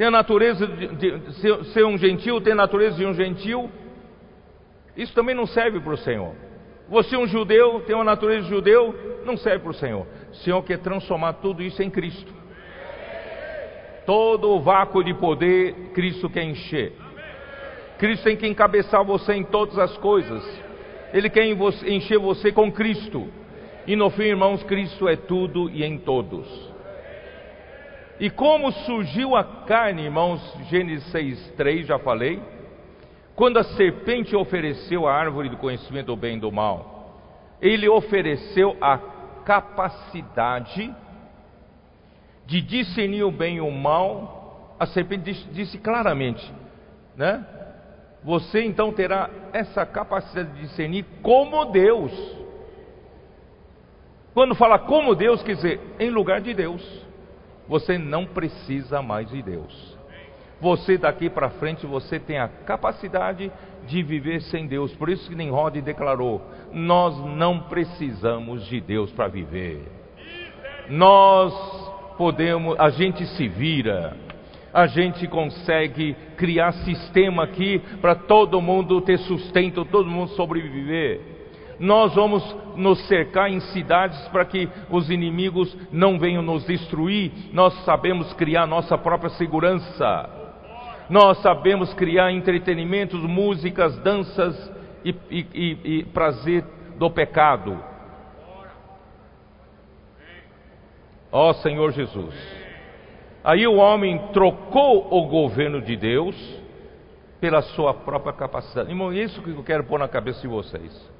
tem a natureza de, de ser um gentil, tem a natureza de um gentil. Isso também não serve para o Senhor. Você é um judeu, tem uma natureza de judeu, não serve para o Senhor. O Senhor quer transformar tudo isso em Cristo. Todo o vácuo de poder, Cristo quer encher. Cristo tem que encabeçar você em todas as coisas. Ele quer encher você com Cristo. E no fim, irmãos, Cristo é tudo e em todos. E como surgiu a carne, irmãos, Gênesis 6,3, já falei. Quando a serpente ofereceu a árvore do conhecimento do bem e do mal, ele ofereceu a capacidade de discernir o bem e o mal. A serpente disse, disse claramente, né? Você então terá essa capacidade de discernir como Deus. Quando fala como Deus, quer dizer, em lugar de Deus. Você não precisa mais de Deus você daqui para frente você tem a capacidade de viver sem Deus. Por isso que Nimrod declarou: nós não precisamos de Deus para viver. Nós podemos, a gente se vira, a gente consegue criar sistema aqui para todo mundo ter sustento, todo mundo sobreviver. Nós vamos nos cercar em cidades para que os inimigos não venham nos destruir. Nós sabemos criar nossa própria segurança. Nós sabemos criar entretenimentos, músicas, danças e, e, e, e prazer do pecado. Ó Senhor Jesus. Aí o homem trocou o governo de Deus pela sua própria capacidade. Irmão, isso que eu quero pôr na cabeça de vocês.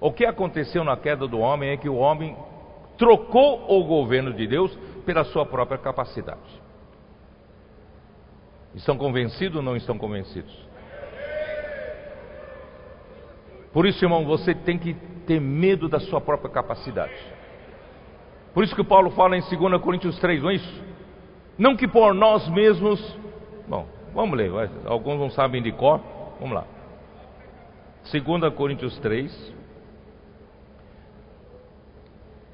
O que aconteceu na queda do homem é que o homem trocou o governo de Deus pela sua própria capacidade. Estão convencidos ou não estão convencidos? Por isso, irmão, você tem que ter medo da sua própria capacidade. Por isso que Paulo fala em 2 Coríntios 3, não é isso? Não que por nós mesmos. Bom, vamos ler, alguns não sabem de cor. Vamos lá. 2 Coríntios 3,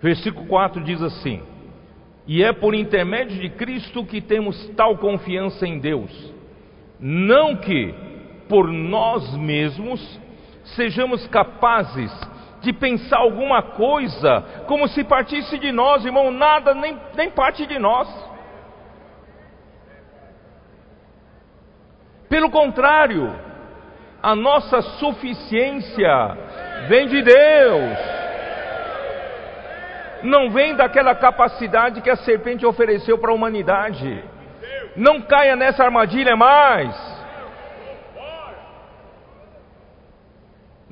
versículo 4 diz assim: E é por intermédio de Cristo que temos tal confiança em Deus, não que por nós mesmos sejamos capazes de pensar alguma coisa como se partisse de nós, irmão, nada nem, nem parte de nós. Pelo contrário, a nossa suficiência vem de Deus. Não vem daquela capacidade que a serpente ofereceu para a humanidade. Não caia nessa armadilha mais.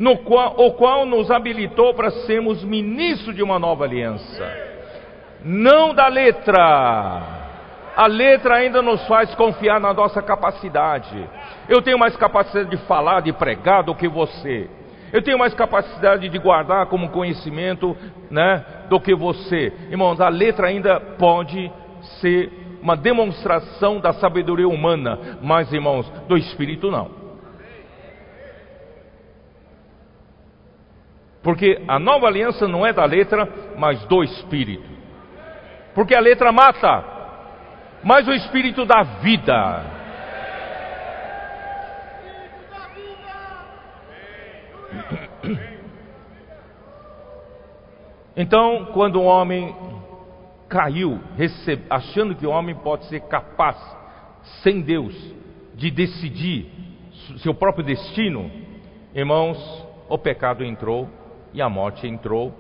no qual, o qual nos habilitou para sermos ministros de uma nova aliança. Não da letra. A letra ainda nos faz confiar na nossa capacidade. Eu tenho mais capacidade de falar, de pregar do que você. Eu tenho mais capacidade de guardar como conhecimento, né, do que você. Irmãos, a letra ainda pode ser uma demonstração da sabedoria humana, mas irmãos, do espírito não. Porque a nova aliança não é da letra, mas do espírito. Porque a letra mata, mas o espírito dá vida. Então, quando o homem caiu, achando que o homem pode ser capaz, sem Deus, de decidir seu próprio destino, irmãos, o pecado entrou e a morte entrou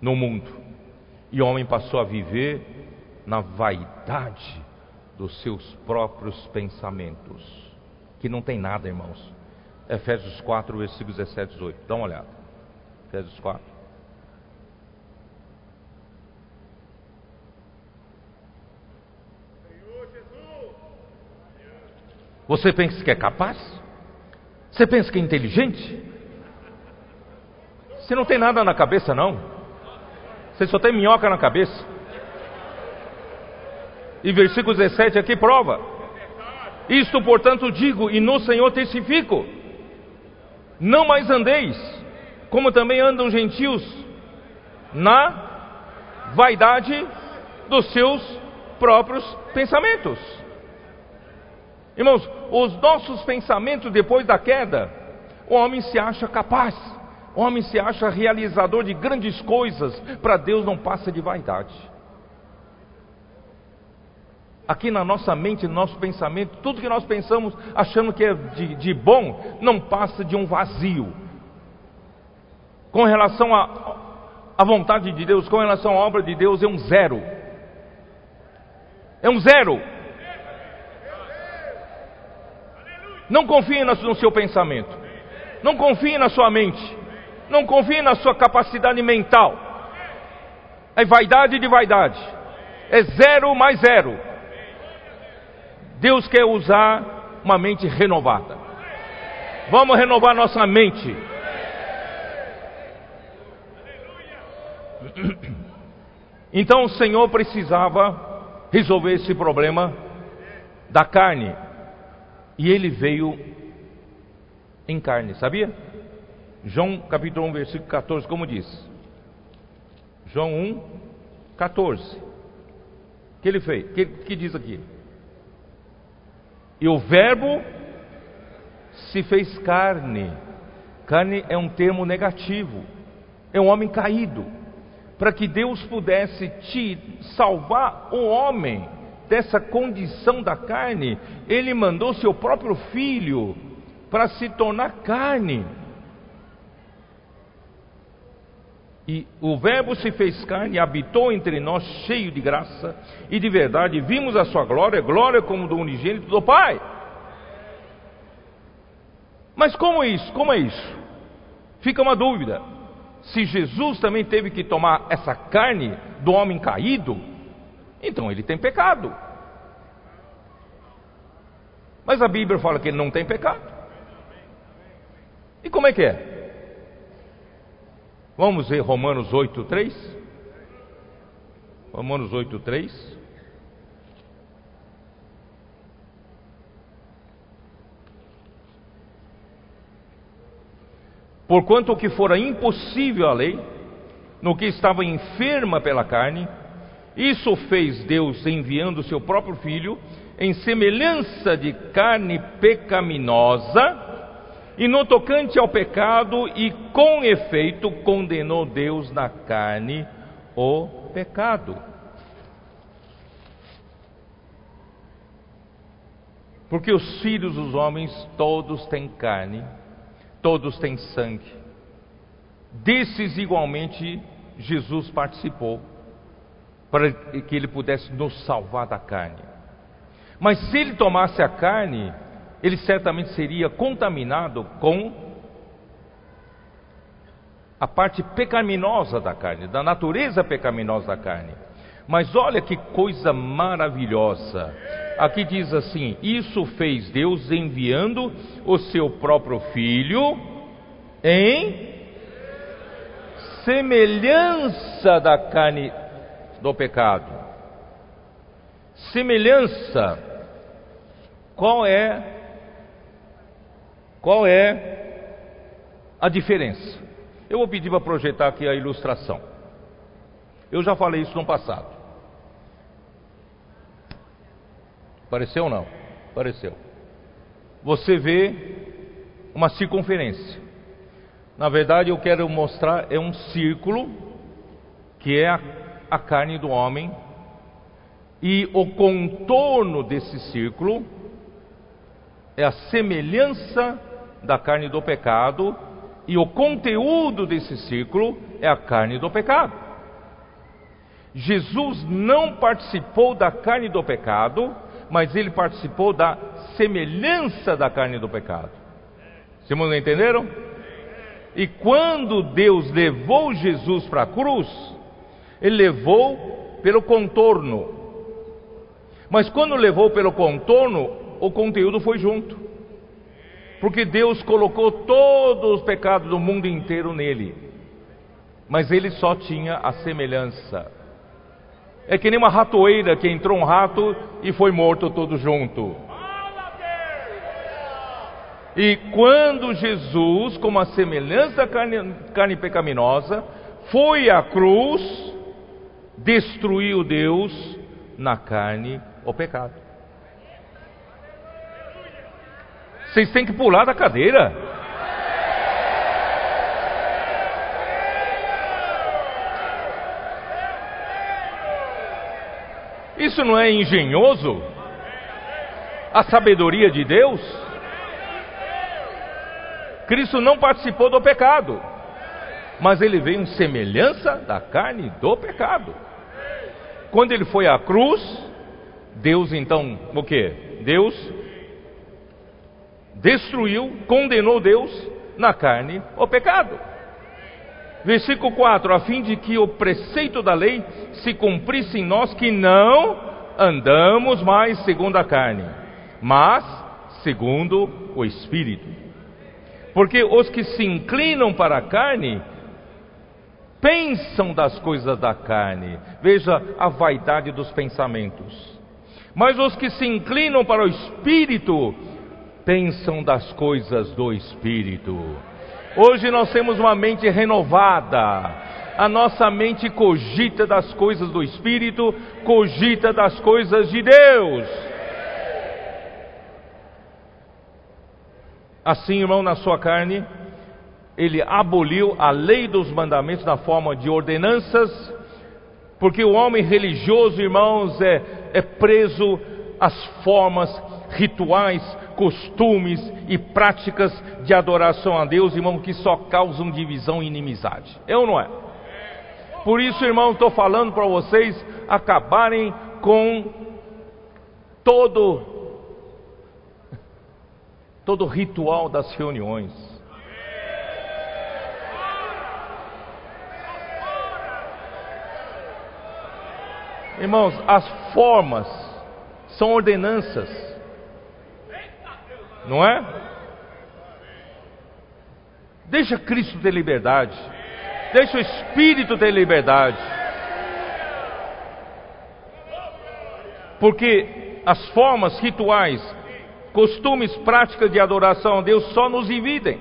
no mundo. E o homem passou a viver na vaidade dos seus próprios pensamentos, que não tem nada, irmãos. Efésios 4, versículos 17 e 18. Dá uma olhada. Efésios 4. Você pensa que é capaz? Você pensa que é inteligente? Você não tem nada na cabeça, não. Você só tem minhoca na cabeça. E versículo 17 aqui prova. Isto, portanto, digo, e no Senhor testifico: não mais andeis, como também andam gentios, na vaidade dos seus próprios pensamentos. Irmãos, os nossos pensamentos depois da queda, o homem se acha capaz. O homem se acha realizador de grandes coisas, para Deus não passa de vaidade. Aqui na nossa mente, no nosso pensamento, tudo que nós pensamos achando que é de, de bom, não passa de um vazio. Com relação à vontade de Deus, com relação à obra de Deus, é um zero. É um zero. Não confie no seu pensamento. Não confie na sua mente. Não confie na sua capacidade mental. É vaidade de vaidade. É zero mais zero. Deus quer usar uma mente renovada. Vamos renovar nossa mente. Então o Senhor precisava resolver esse problema da carne. E ele veio em carne, sabia? João capítulo 1, versículo 14, como diz? João 1, 14. O que ele fez? Que, que diz aqui? E o Verbo se fez carne. Carne é um termo negativo. É um homem caído. Para que Deus pudesse te salvar o homem dessa condição da carne, ele mandou seu próprio filho para se tornar carne E o Verbo se fez carne habitou entre nós, cheio de graça e de verdade. Vimos a sua glória, glória como do unigênito do Pai. Mas como isso? Como é isso? Fica uma dúvida. Se Jesus também teve que tomar essa carne do homem caído, então ele tem pecado. Mas a Bíblia fala que ele não tem pecado. E como é que é? Vamos ver Romanos 8, 3. Romanos 8, 3. Porquanto o que fora impossível a lei, no que estava enferma pela carne, isso fez Deus enviando seu próprio filho em semelhança de carne pecaminosa, e no tocante ao pecado, e com efeito condenou Deus na carne o pecado. Porque os filhos dos homens todos têm carne, todos têm sangue. Desses igualmente Jesus participou, para que ele pudesse nos salvar da carne. Mas se ele tomasse a carne, ele certamente seria contaminado com a parte pecaminosa da carne, da natureza pecaminosa da carne. Mas olha que coisa maravilhosa. Aqui diz assim: Isso fez Deus enviando o seu próprio filho em semelhança da carne do pecado. Semelhança. Qual é qual é a diferença? Eu vou pedir para projetar aqui a ilustração. Eu já falei isso no passado. Pareceu ou não? Pareceu. Você vê uma circunferência. Na verdade, eu quero mostrar é um círculo que é a, a carne do homem e o contorno desse círculo é a semelhança da carne do pecado e o conteúdo desse círculo é a carne do pecado. Jesus não participou da carne do pecado, mas ele participou da semelhança da carne do pecado. Vocês não entenderam? E quando Deus levou Jesus para a cruz, ele levou pelo contorno. Mas quando levou pelo contorno, o conteúdo foi junto. Porque Deus colocou todos os pecados do mundo inteiro nele. Mas ele só tinha a semelhança. É que nem uma ratoeira que entrou um rato e foi morto todo junto. E quando Jesus, como a semelhança da carne, carne pecaminosa, foi à cruz, destruiu Deus na carne o pecado. Vocês têm que pular da cadeira. Isso não é engenhoso? A sabedoria de Deus? Cristo não participou do pecado, mas ele veio em semelhança da carne do pecado. Quando ele foi à cruz, Deus então, o que? Deus destruiu, condenou Deus na carne o pecado. Versículo 4: a fim de que o preceito da lei se cumprisse em nós, que não andamos mais segundo a carne, mas segundo o Espírito. Porque os que se inclinam para a carne pensam das coisas da carne, veja a vaidade dos pensamentos. Mas os que se inclinam para o Espírito pensam das coisas do Espírito. Hoje nós temos uma mente renovada. A nossa mente cogita das coisas do Espírito, cogita das coisas de Deus. Assim, irmão, na sua carne, ele aboliu a lei dos mandamentos na forma de ordenanças, porque o homem religioso, irmãos, é, é preso às formas rituais, costumes e práticas de adoração a Deus, irmão, que só causam divisão e inimizade. É ou não é? Por isso, irmão, estou falando para vocês acabarem com todo todo ritual das reuniões. Irmãos, as formas são ordenanças não é? Deixa Cristo ter liberdade. Deixa o Espírito ter liberdade. Porque as formas rituais, costumes, práticas de adoração a Deus só nos dividem,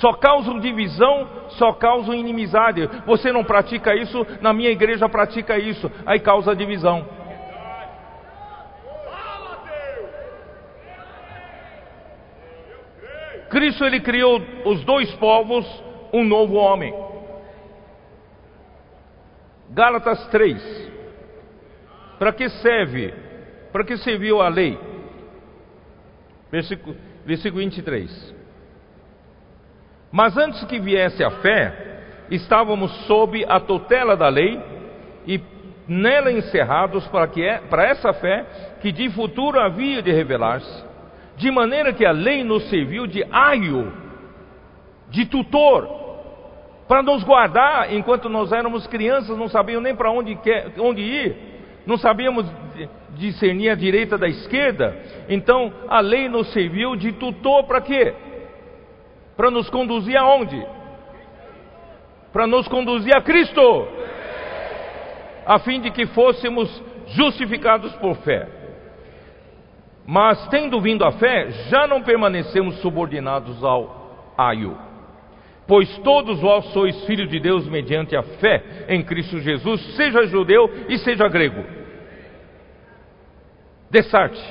só causam divisão, só causam inimizade. Você não pratica isso, na minha igreja pratica isso, aí causa divisão. Cristo ele criou os dois povos, um novo homem. Gálatas 3. Para que serve? Para que serviu a lei? Versículo, versículo 23. Mas antes que viesse a fé, estávamos sob a tutela da lei e nela encerrados para, que, é, para essa fé que de futuro havia de revelar-se de maneira que a lei nos serviu de aio, de tutor, para nos guardar enquanto nós éramos crianças, não sabíamos nem para onde, onde ir, não sabíamos discernir a direita da esquerda, então a lei nos serviu de tutor para quê? Para nos conduzir aonde? Para nos conduzir a Cristo, a fim de que fôssemos justificados por fé. Mas tendo vindo a fé, já não permanecemos subordinados ao aio. Pois todos vós sois filhos de Deus mediante a fé em Cristo Jesus, seja judeu e seja grego. Dessarte.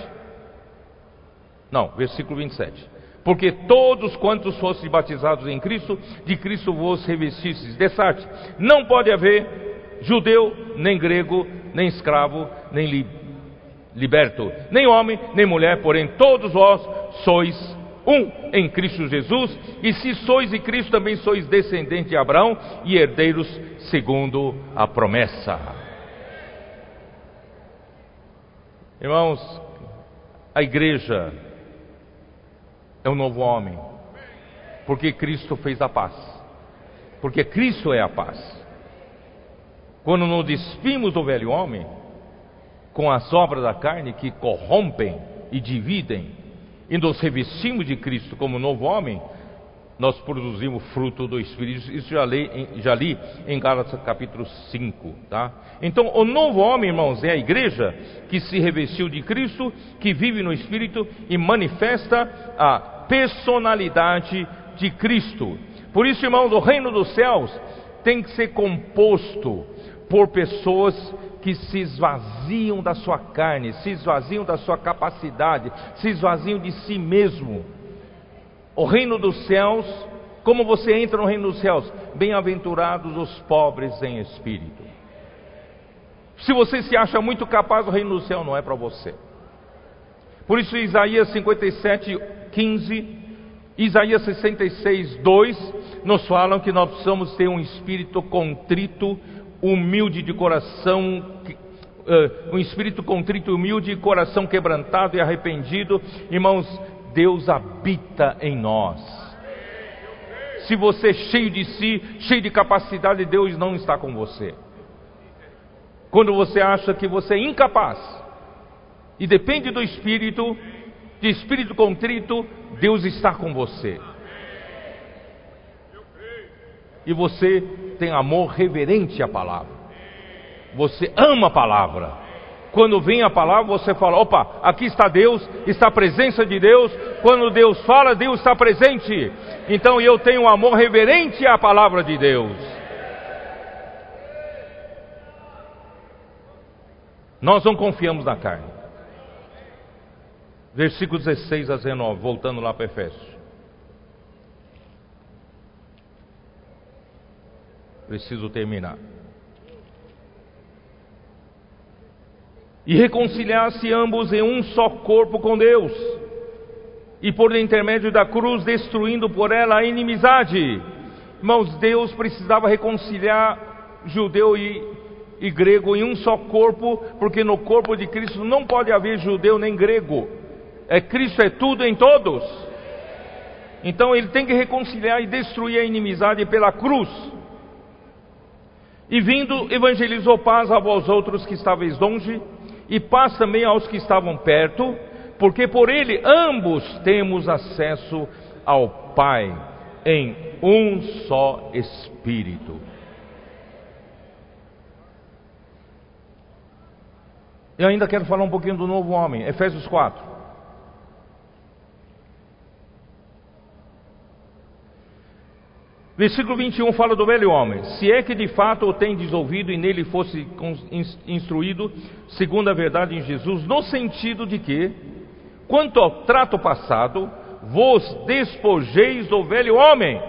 Não, versículo 27. Porque todos quantos fossem batizados em Cristo, de Cristo vos revestistes. Dessarte. Não pode haver judeu, nem grego, nem escravo, nem livre liberto, nem homem, nem mulher, porém todos vós sois um em Cristo Jesus, e se sois em Cristo também sois descendente de Abraão e herdeiros segundo a promessa. Irmãos, a igreja é um novo homem, porque Cristo fez a paz, porque Cristo é a paz. Quando nos despimos do velho homem, com as obras da carne que corrompem e dividem, e nos revestimos de Cristo como novo homem, nós produzimos fruto do Espírito. Isso já li, já li em Gálatas capítulo 5. Tá? Então, o novo homem, irmãos, é a igreja que se revestiu de Cristo, que vive no Espírito e manifesta a personalidade de Cristo. Por isso, irmãos, o reino dos céus tem que ser composto por pessoas que se esvaziam da sua carne, se esvaziam da sua capacidade, se esvaziam de si mesmo. O reino dos céus, como você entra no reino dos céus? Bem-aventurados os pobres em espírito. Se você se acha muito capaz, o reino do céu não é para você. Por isso, Isaías 57, 15, Isaías 66, 2, nos falam que nós precisamos ter um espírito contrito, humilde de coração, uh, um espírito contrito humilde, coração quebrantado e arrependido, irmãos, Deus habita em nós. Se você é cheio de si, cheio de capacidade, Deus não está com você. Quando você acha que você é incapaz e depende do espírito, de espírito contrito, Deus está com você. E você tem amor reverente à palavra. Você ama a palavra. Quando vem a palavra, você fala: opa, aqui está Deus, está a presença de Deus. Quando Deus fala, Deus está presente. Então eu tenho um amor reverente à palavra de Deus. Nós não confiamos na carne. Versículo 16 a 19, voltando lá para Efésios. Preciso terminar. E reconciliar-se ambos em um só corpo com Deus, e por intermédio da cruz, destruindo por ela a inimizade. Irmãos, Deus precisava reconciliar judeu e, e grego em um só corpo, porque no corpo de Cristo não pode haver judeu nem grego. É Cristo é tudo em todos. Então ele tem que reconciliar e destruir a inimizade pela cruz. E vindo, evangelizou paz a vós outros que estáveis longe, e paz também aos que estavam perto, porque por ele ambos temos acesso ao Pai em um só Espírito. Eu ainda quero falar um pouquinho do novo homem, Efésios 4. Versículo 21 fala do velho homem. Se é que de fato o tendes ouvido e nele fosse instruído, segundo a verdade em Jesus, no sentido de que, quanto ao trato passado, vos despojeis do velho homem,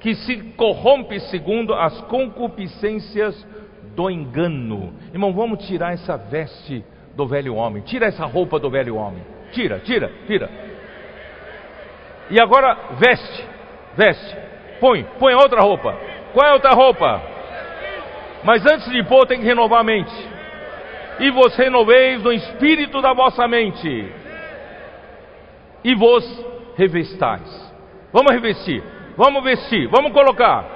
que se corrompe segundo as concupiscências do engano. Irmão, vamos tirar essa veste do velho homem, tira essa roupa do velho homem. Tira, tira, tira. E agora veste, veste. Põe, põe outra roupa. Qual é outra roupa? Mas antes de pôr, tem que renovar a mente. E vos renoveis no espírito da vossa mente. E vos revestais. Vamos revestir, vamos vestir, vamos colocar.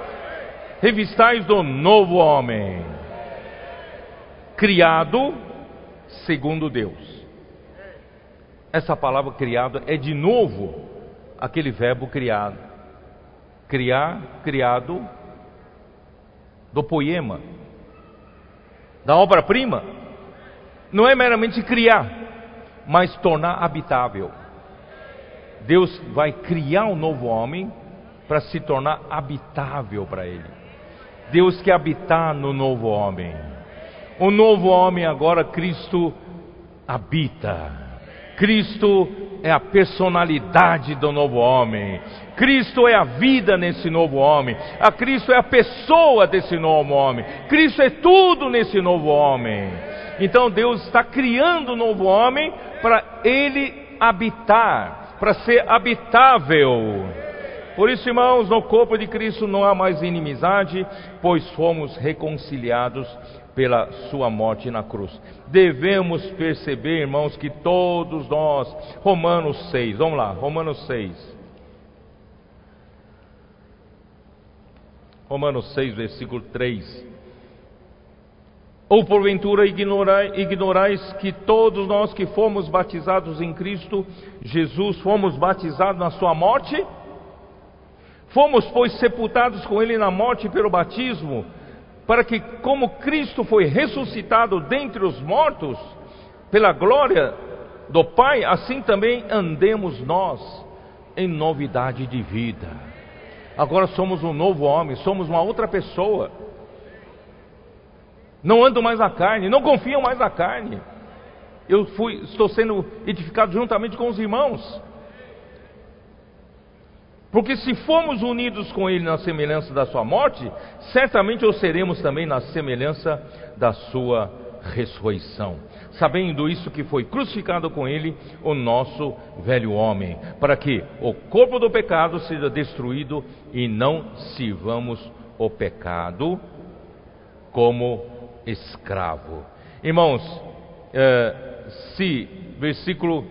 Revistais do novo homem, criado segundo Deus. Essa palavra criado é de novo aquele verbo criado. Criar, criado do poema, da obra-prima. Não é meramente criar, mas tornar habitável. Deus vai criar um novo homem para se tornar habitável para ele. Deus quer habitar no novo homem. O novo homem agora Cristo habita. Cristo é a personalidade do novo homem. Cristo é a vida nesse novo homem. A Cristo é a pessoa desse novo homem. Cristo é tudo nesse novo homem. Então Deus está criando um novo homem para ele habitar, para ser habitável. Por isso, irmãos, no corpo de Cristo não há mais inimizade, pois fomos reconciliados pela sua morte na cruz. Devemos perceber, irmãos, que todos nós, Romanos 6, vamos lá, Romanos 6. Romanos 6, versículo 3. Ou porventura ignorai, ignorais que todos nós que fomos batizados em Cristo Jesus fomos batizados na sua morte? Fomos, pois, sepultados com Ele na morte pelo batismo, para que, como Cristo foi ressuscitado dentre os mortos, pela glória do Pai, assim também andemos nós em novidade de vida. Agora somos um novo homem, somos uma outra pessoa. Não ando mais na carne, não confio mais na carne. Eu fui, estou sendo edificado juntamente com os irmãos. Porque se formos unidos com Ele na semelhança da Sua morte, certamente o seremos também na semelhança da Sua ressurreição. Sabendo isso que foi crucificado com Ele o nosso velho homem, para que o corpo do pecado seja destruído e não sirvamos o pecado como escravo. Irmãos, eh, se, versículo,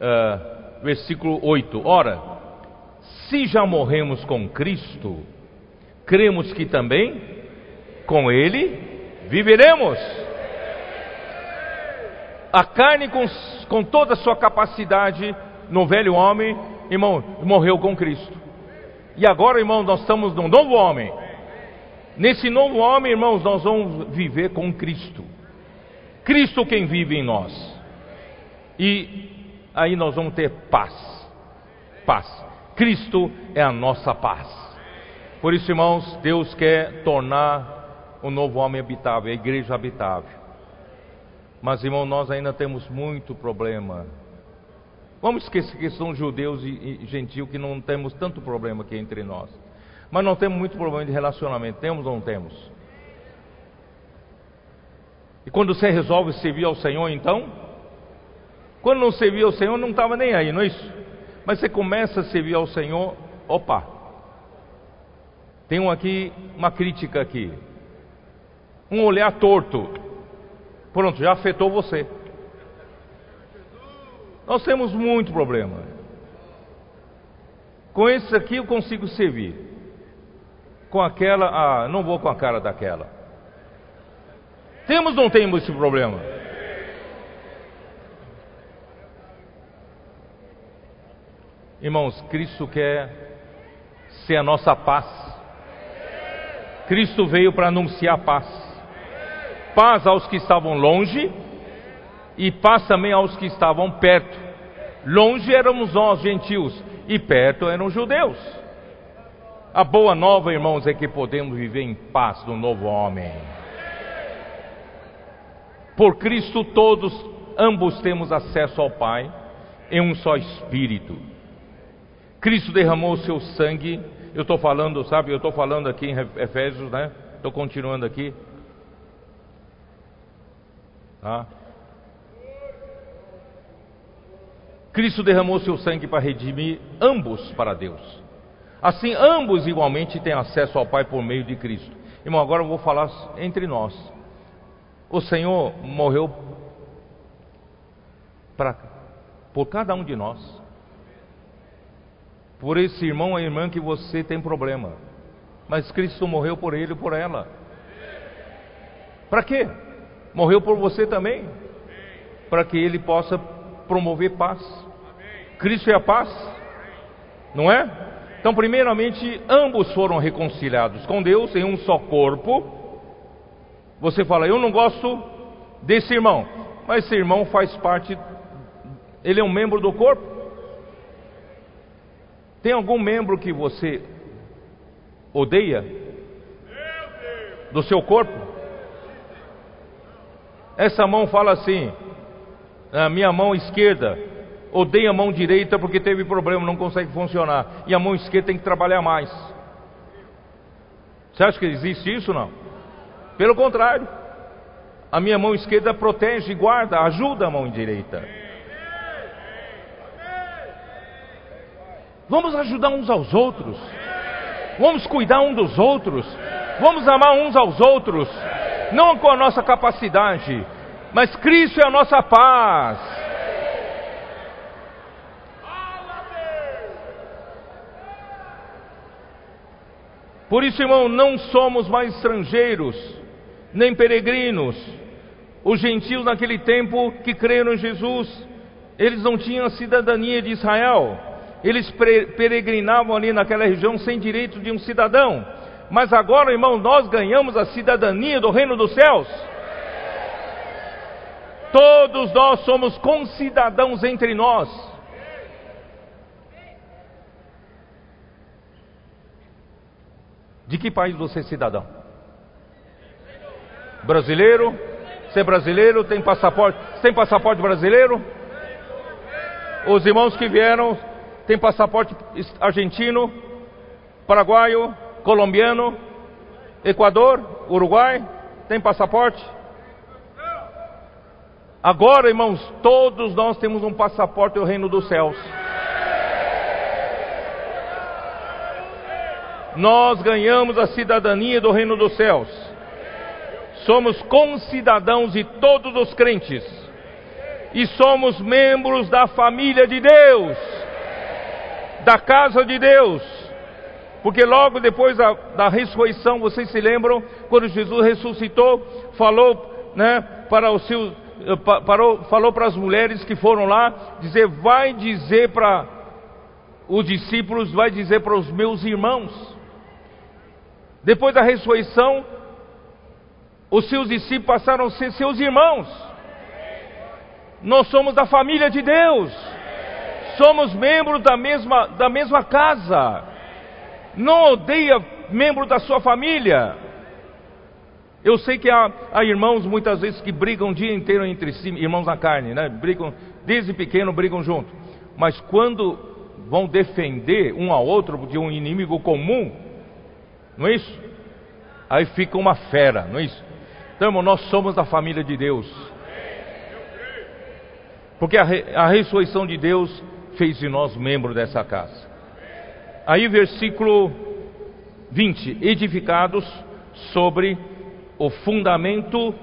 eh, versículo 8, ora, se já morremos com Cristo, cremos que também com Ele viveremos. A carne, com, com toda a sua capacidade no velho homem, irmão, morreu com Cristo. E agora, irmão, nós estamos num novo homem. Nesse novo homem, irmãos, nós vamos viver com Cristo. Cristo quem vive em nós. E aí nós vamos ter paz. Paz. Cristo é a nossa paz. Por isso, irmãos, Deus quer tornar o novo homem habitável, a igreja habitável. Mas, irmão, nós ainda temos muito problema. Vamos esquecer que são judeus e, e gentil que não temos tanto problema aqui entre nós. Mas não temos muito problema de relacionamento. Temos ou não temos? E quando você resolve servir ao Senhor, então? Quando não servia ao Senhor, não estava nem aí, não é isso? Mas você começa a servir ao Senhor, opa. Tem um aqui, uma crítica aqui. Um olhar torto. Pronto, já afetou você. Nós temos muito problema. Com esse aqui eu consigo servir. Com aquela, ah, não vou com a cara daquela. Temos ou não temos esse problema? Irmãos, Cristo quer ser a nossa paz. Cristo veio para anunciar paz. Paz aos que estavam longe e paz também aos que estavam perto. Longe éramos nós, gentios, e perto eram judeus. A boa nova, irmãos, é que podemos viver em paz no novo homem. Por Cristo todos, ambos temos acesso ao Pai em um só Espírito. Cristo derramou o seu sangue. Eu estou falando, sabe? Eu estou falando aqui em Efésios, né? Estou continuando aqui. Tá? Cristo derramou seu sangue para redimir ambos para Deus. Assim, ambos igualmente têm acesso ao Pai por meio de Cristo. Irmão, agora eu vou falar entre nós. O Senhor morreu por cada um de nós. Por esse irmão ou irmã que você tem problema. Mas Cristo morreu por ele e por ela. Para quê? Morreu por você também. Para que ele possa promover paz. Cristo é a paz. Não é? Então, primeiramente, ambos foram reconciliados com Deus em um só corpo você fala, eu não gosto desse irmão, mas esse irmão faz parte, ele é um membro do corpo. Tem algum membro que você odeia do seu corpo? Essa mão fala assim, a minha mão esquerda odeia a mão direita porque teve problema, não consegue funcionar, e a mão esquerda tem que trabalhar mais. Você acha que existe isso não? Pelo contrário, a minha mão esquerda protege, guarda, ajuda a mão direita. Vamos ajudar uns aos outros. Vamos cuidar um dos outros. Vamos amar uns aos outros. Não com a nossa capacidade, mas Cristo é a nossa paz. Por isso, irmão, não somos mais estrangeiros nem peregrinos. Os gentios naquele tempo que creram em Jesus, eles não tinham a cidadania de Israel. Eles peregrinavam ali naquela região sem direito de um cidadão. Mas agora, irmão, nós ganhamos a cidadania do reino dos céus. Todos nós somos concidadãos entre nós. De que país você é cidadão? Brasileiro? Você é brasileiro? Tem passaporte? Tem passaporte brasileiro? Os irmãos que vieram têm passaporte argentino, paraguaio, colombiano, Equador, Uruguai? Tem passaporte? Agora, irmãos, todos nós temos um passaporte do reino dos céus. Nós ganhamos a cidadania do reino dos céus somos concidadãos de todos os crentes e somos membros da família de Deus, da casa de Deus. Porque logo depois da, da ressurreição, vocês se lembram, quando Jesus ressuscitou, falou né, para os seus, eh, parou, falou para as mulheres que foram lá, dizer, vai dizer para os discípulos, vai dizer para os meus irmãos. Depois da ressurreição, os seus discípulos passaram a ser seus irmãos. Nós somos da família de Deus. Somos membros da mesma, da mesma casa. Não odeia membro da sua família. Eu sei que há, há, irmãos muitas vezes que brigam o dia inteiro entre si, irmãos na carne, né? Brigam, desde pequeno brigam junto. Mas quando vão defender um ao outro de um inimigo comum, não é isso? Aí fica uma fera, não é isso? Então, irmão, nós somos da família de Deus. Porque a, re, a ressurreição de Deus fez de nós membro dessa casa. Aí, versículo 20: Edificados sobre o fundamento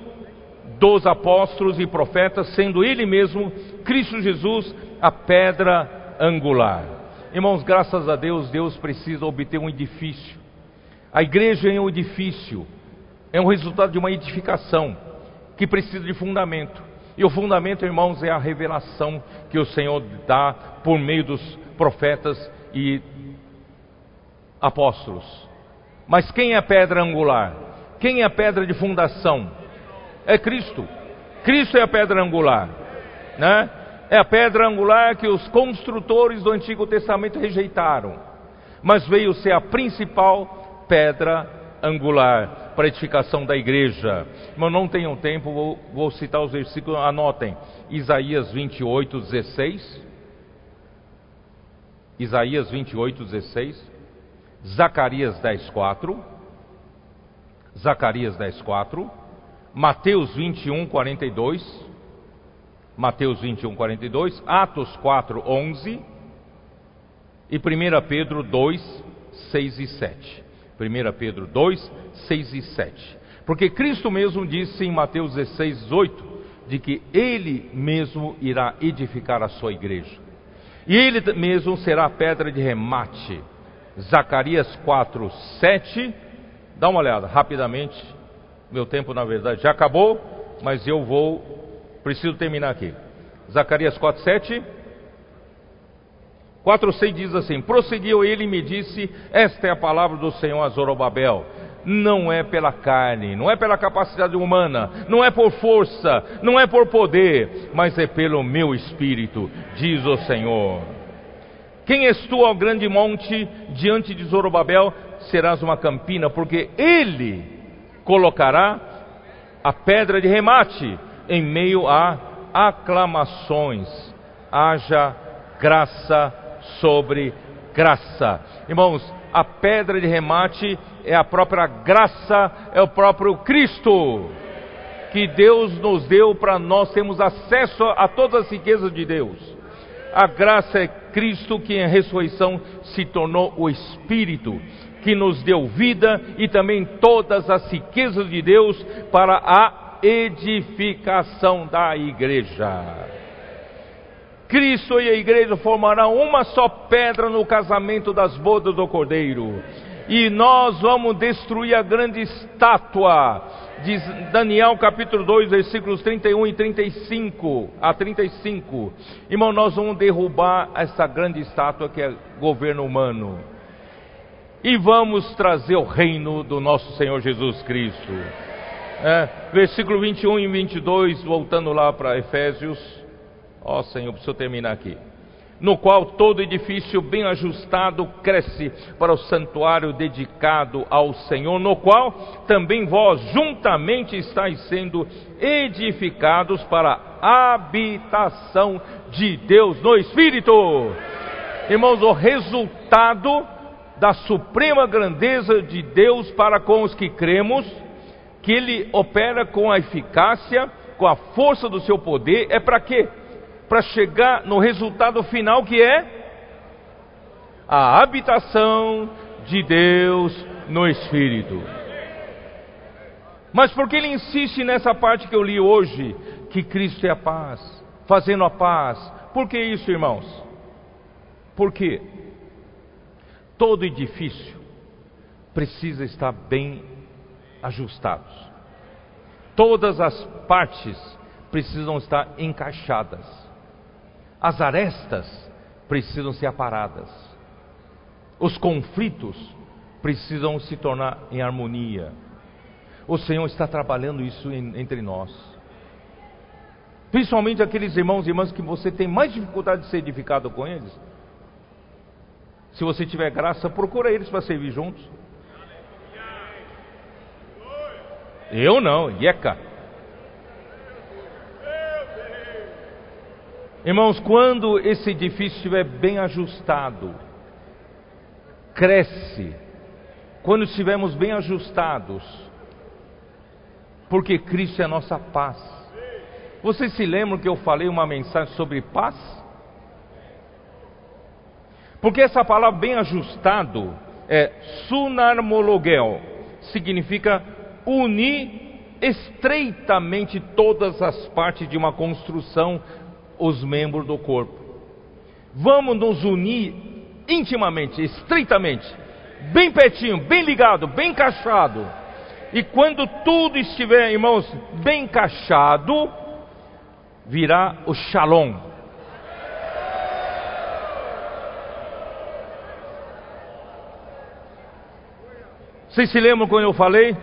dos apóstolos e profetas, sendo Ele mesmo, Cristo Jesus, a pedra angular. Irmãos, graças a Deus, Deus precisa obter um edifício. A igreja é um edifício é um resultado de uma edificação que precisa de fundamento. E o fundamento, irmãos, é a revelação que o Senhor dá por meio dos profetas e apóstolos. Mas quem é a pedra angular? Quem é a pedra de fundação? É Cristo. Cristo é a pedra angular, né? É a pedra angular que os construtores do Antigo Testamento rejeitaram. mas veio ser a principal pedra angular para edificação da igreja. Mas não tenham tempo, vou, vou citar os versículos, anotem. Isaías 28, 16. Isaías 28, 16. Zacarias 10, 4. Zacarias 10, 4. Mateus 21, 42. Mateus 21, 42. Atos 4, 11. E 1 Pedro 2, 6 e 7. 1 Pedro 2, 6 e 7. Porque Cristo mesmo disse em Mateus 16, 18, de que Ele mesmo irá edificar a sua igreja. E Ele mesmo será a pedra de remate. Zacarias 4, 7. Dá uma olhada rapidamente. Meu tempo, na verdade, já acabou, mas eu vou, preciso terminar aqui. Zacarias 4, 7. 4,6 diz assim: Prosseguiu ele e me disse: Esta é a palavra do Senhor a Zorobabel. Não é pela carne, não é pela capacidade humana, não é por força, não é por poder, mas é pelo meu espírito, diz o Senhor. Quem és tu ao grande monte diante de Zorobabel? Serás uma campina, porque ele colocará a pedra de remate em meio a aclamações. Haja graça sobre graça. Irmãos, a pedra de remate é a própria graça, é o próprio Cristo que Deus nos deu para nós termos acesso a todas as riquezas de Deus. A graça é Cristo que em ressurreição se tornou o Espírito, que nos deu vida e também todas as riquezas de Deus para a edificação da igreja. Cristo e a igreja formarão uma só pedra no casamento das bodas do Cordeiro. E nós vamos destruir a grande estátua, de Daniel capítulo 2, versículos 31 e 35 a 35. Irmão, nós vamos derrubar essa grande estátua que é governo humano. E vamos trazer o reino do nosso Senhor Jesus Cristo. É, versículo 21 e 22, voltando lá para Efésios. Ó oh, Senhor, preciso terminar aqui. No qual todo edifício bem ajustado cresce para o santuário dedicado ao Senhor, no qual também vós juntamente estáis sendo edificados para a habitação de Deus no Espírito. Irmãos, o resultado da suprema grandeza de Deus para com os que cremos, que Ele opera com a eficácia, com a força do seu poder, é para quê? Para chegar no resultado final que é a habitação de Deus no Espírito. Mas por que ele insiste nessa parte que eu li hoje, que Cristo é a paz, fazendo a paz? Por que isso, irmãos? Porque todo edifício precisa estar bem ajustados. Todas as partes precisam estar encaixadas. As arestas precisam ser aparadas. Os conflitos precisam se tornar em harmonia. O Senhor está trabalhando isso entre nós. Principalmente aqueles irmãos e irmãs que você tem mais dificuldade de ser edificado com eles. Se você tiver graça, procura eles para servir juntos. Eu não, Ieca. Irmãos, quando esse edifício estiver bem ajustado, cresce. Quando estivermos bem ajustados, porque Cristo é a nossa paz. Vocês se lembram que eu falei uma mensagem sobre paz? Porque essa palavra bem ajustado é sunarmologel, significa unir estreitamente todas as partes de uma construção os membros do corpo. Vamos nos unir intimamente, estreitamente, bem pertinho, bem ligado, bem encaixado. E quando tudo estiver, irmãos, bem encaixado, virá o shalom. Vocês se lembram quando eu falei?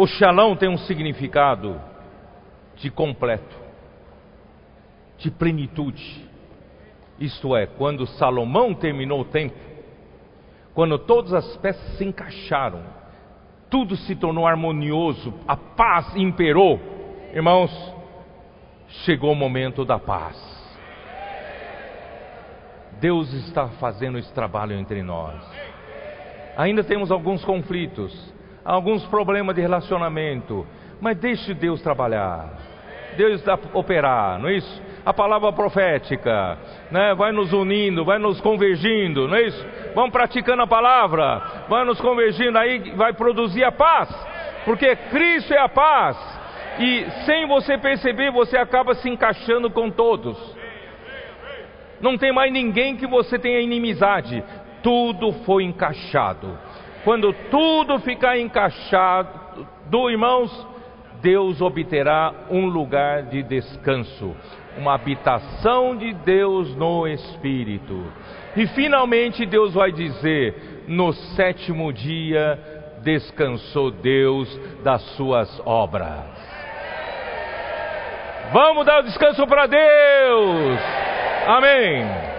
O shalom tem um significado de completo. de plenitude. Isto é, quando Salomão terminou o templo, quando todas as peças se encaixaram, tudo se tornou harmonioso, a paz imperou. Irmãos, chegou o momento da paz. Deus está fazendo esse trabalho entre nós. Ainda temos alguns conflitos, alguns problemas de relacionamento, mas deixe Deus trabalhar, Deus operar, não é isso? A palavra profética, né? vai nos unindo, vai nos convergindo, não é isso? Vamos praticando a palavra, vai nos convergindo, aí vai produzir a paz, porque Cristo é a paz, e sem você perceber, você acaba se encaixando com todos. Não tem mais ninguém que você tenha inimizade, tudo foi encaixado. Quando tudo ficar encaixado, irmãos, Deus obterá um lugar de descanso, uma habitação de Deus no Espírito. E finalmente Deus vai dizer: no sétimo dia descansou Deus das suas obras. Vamos dar o descanso para Deus. Amém.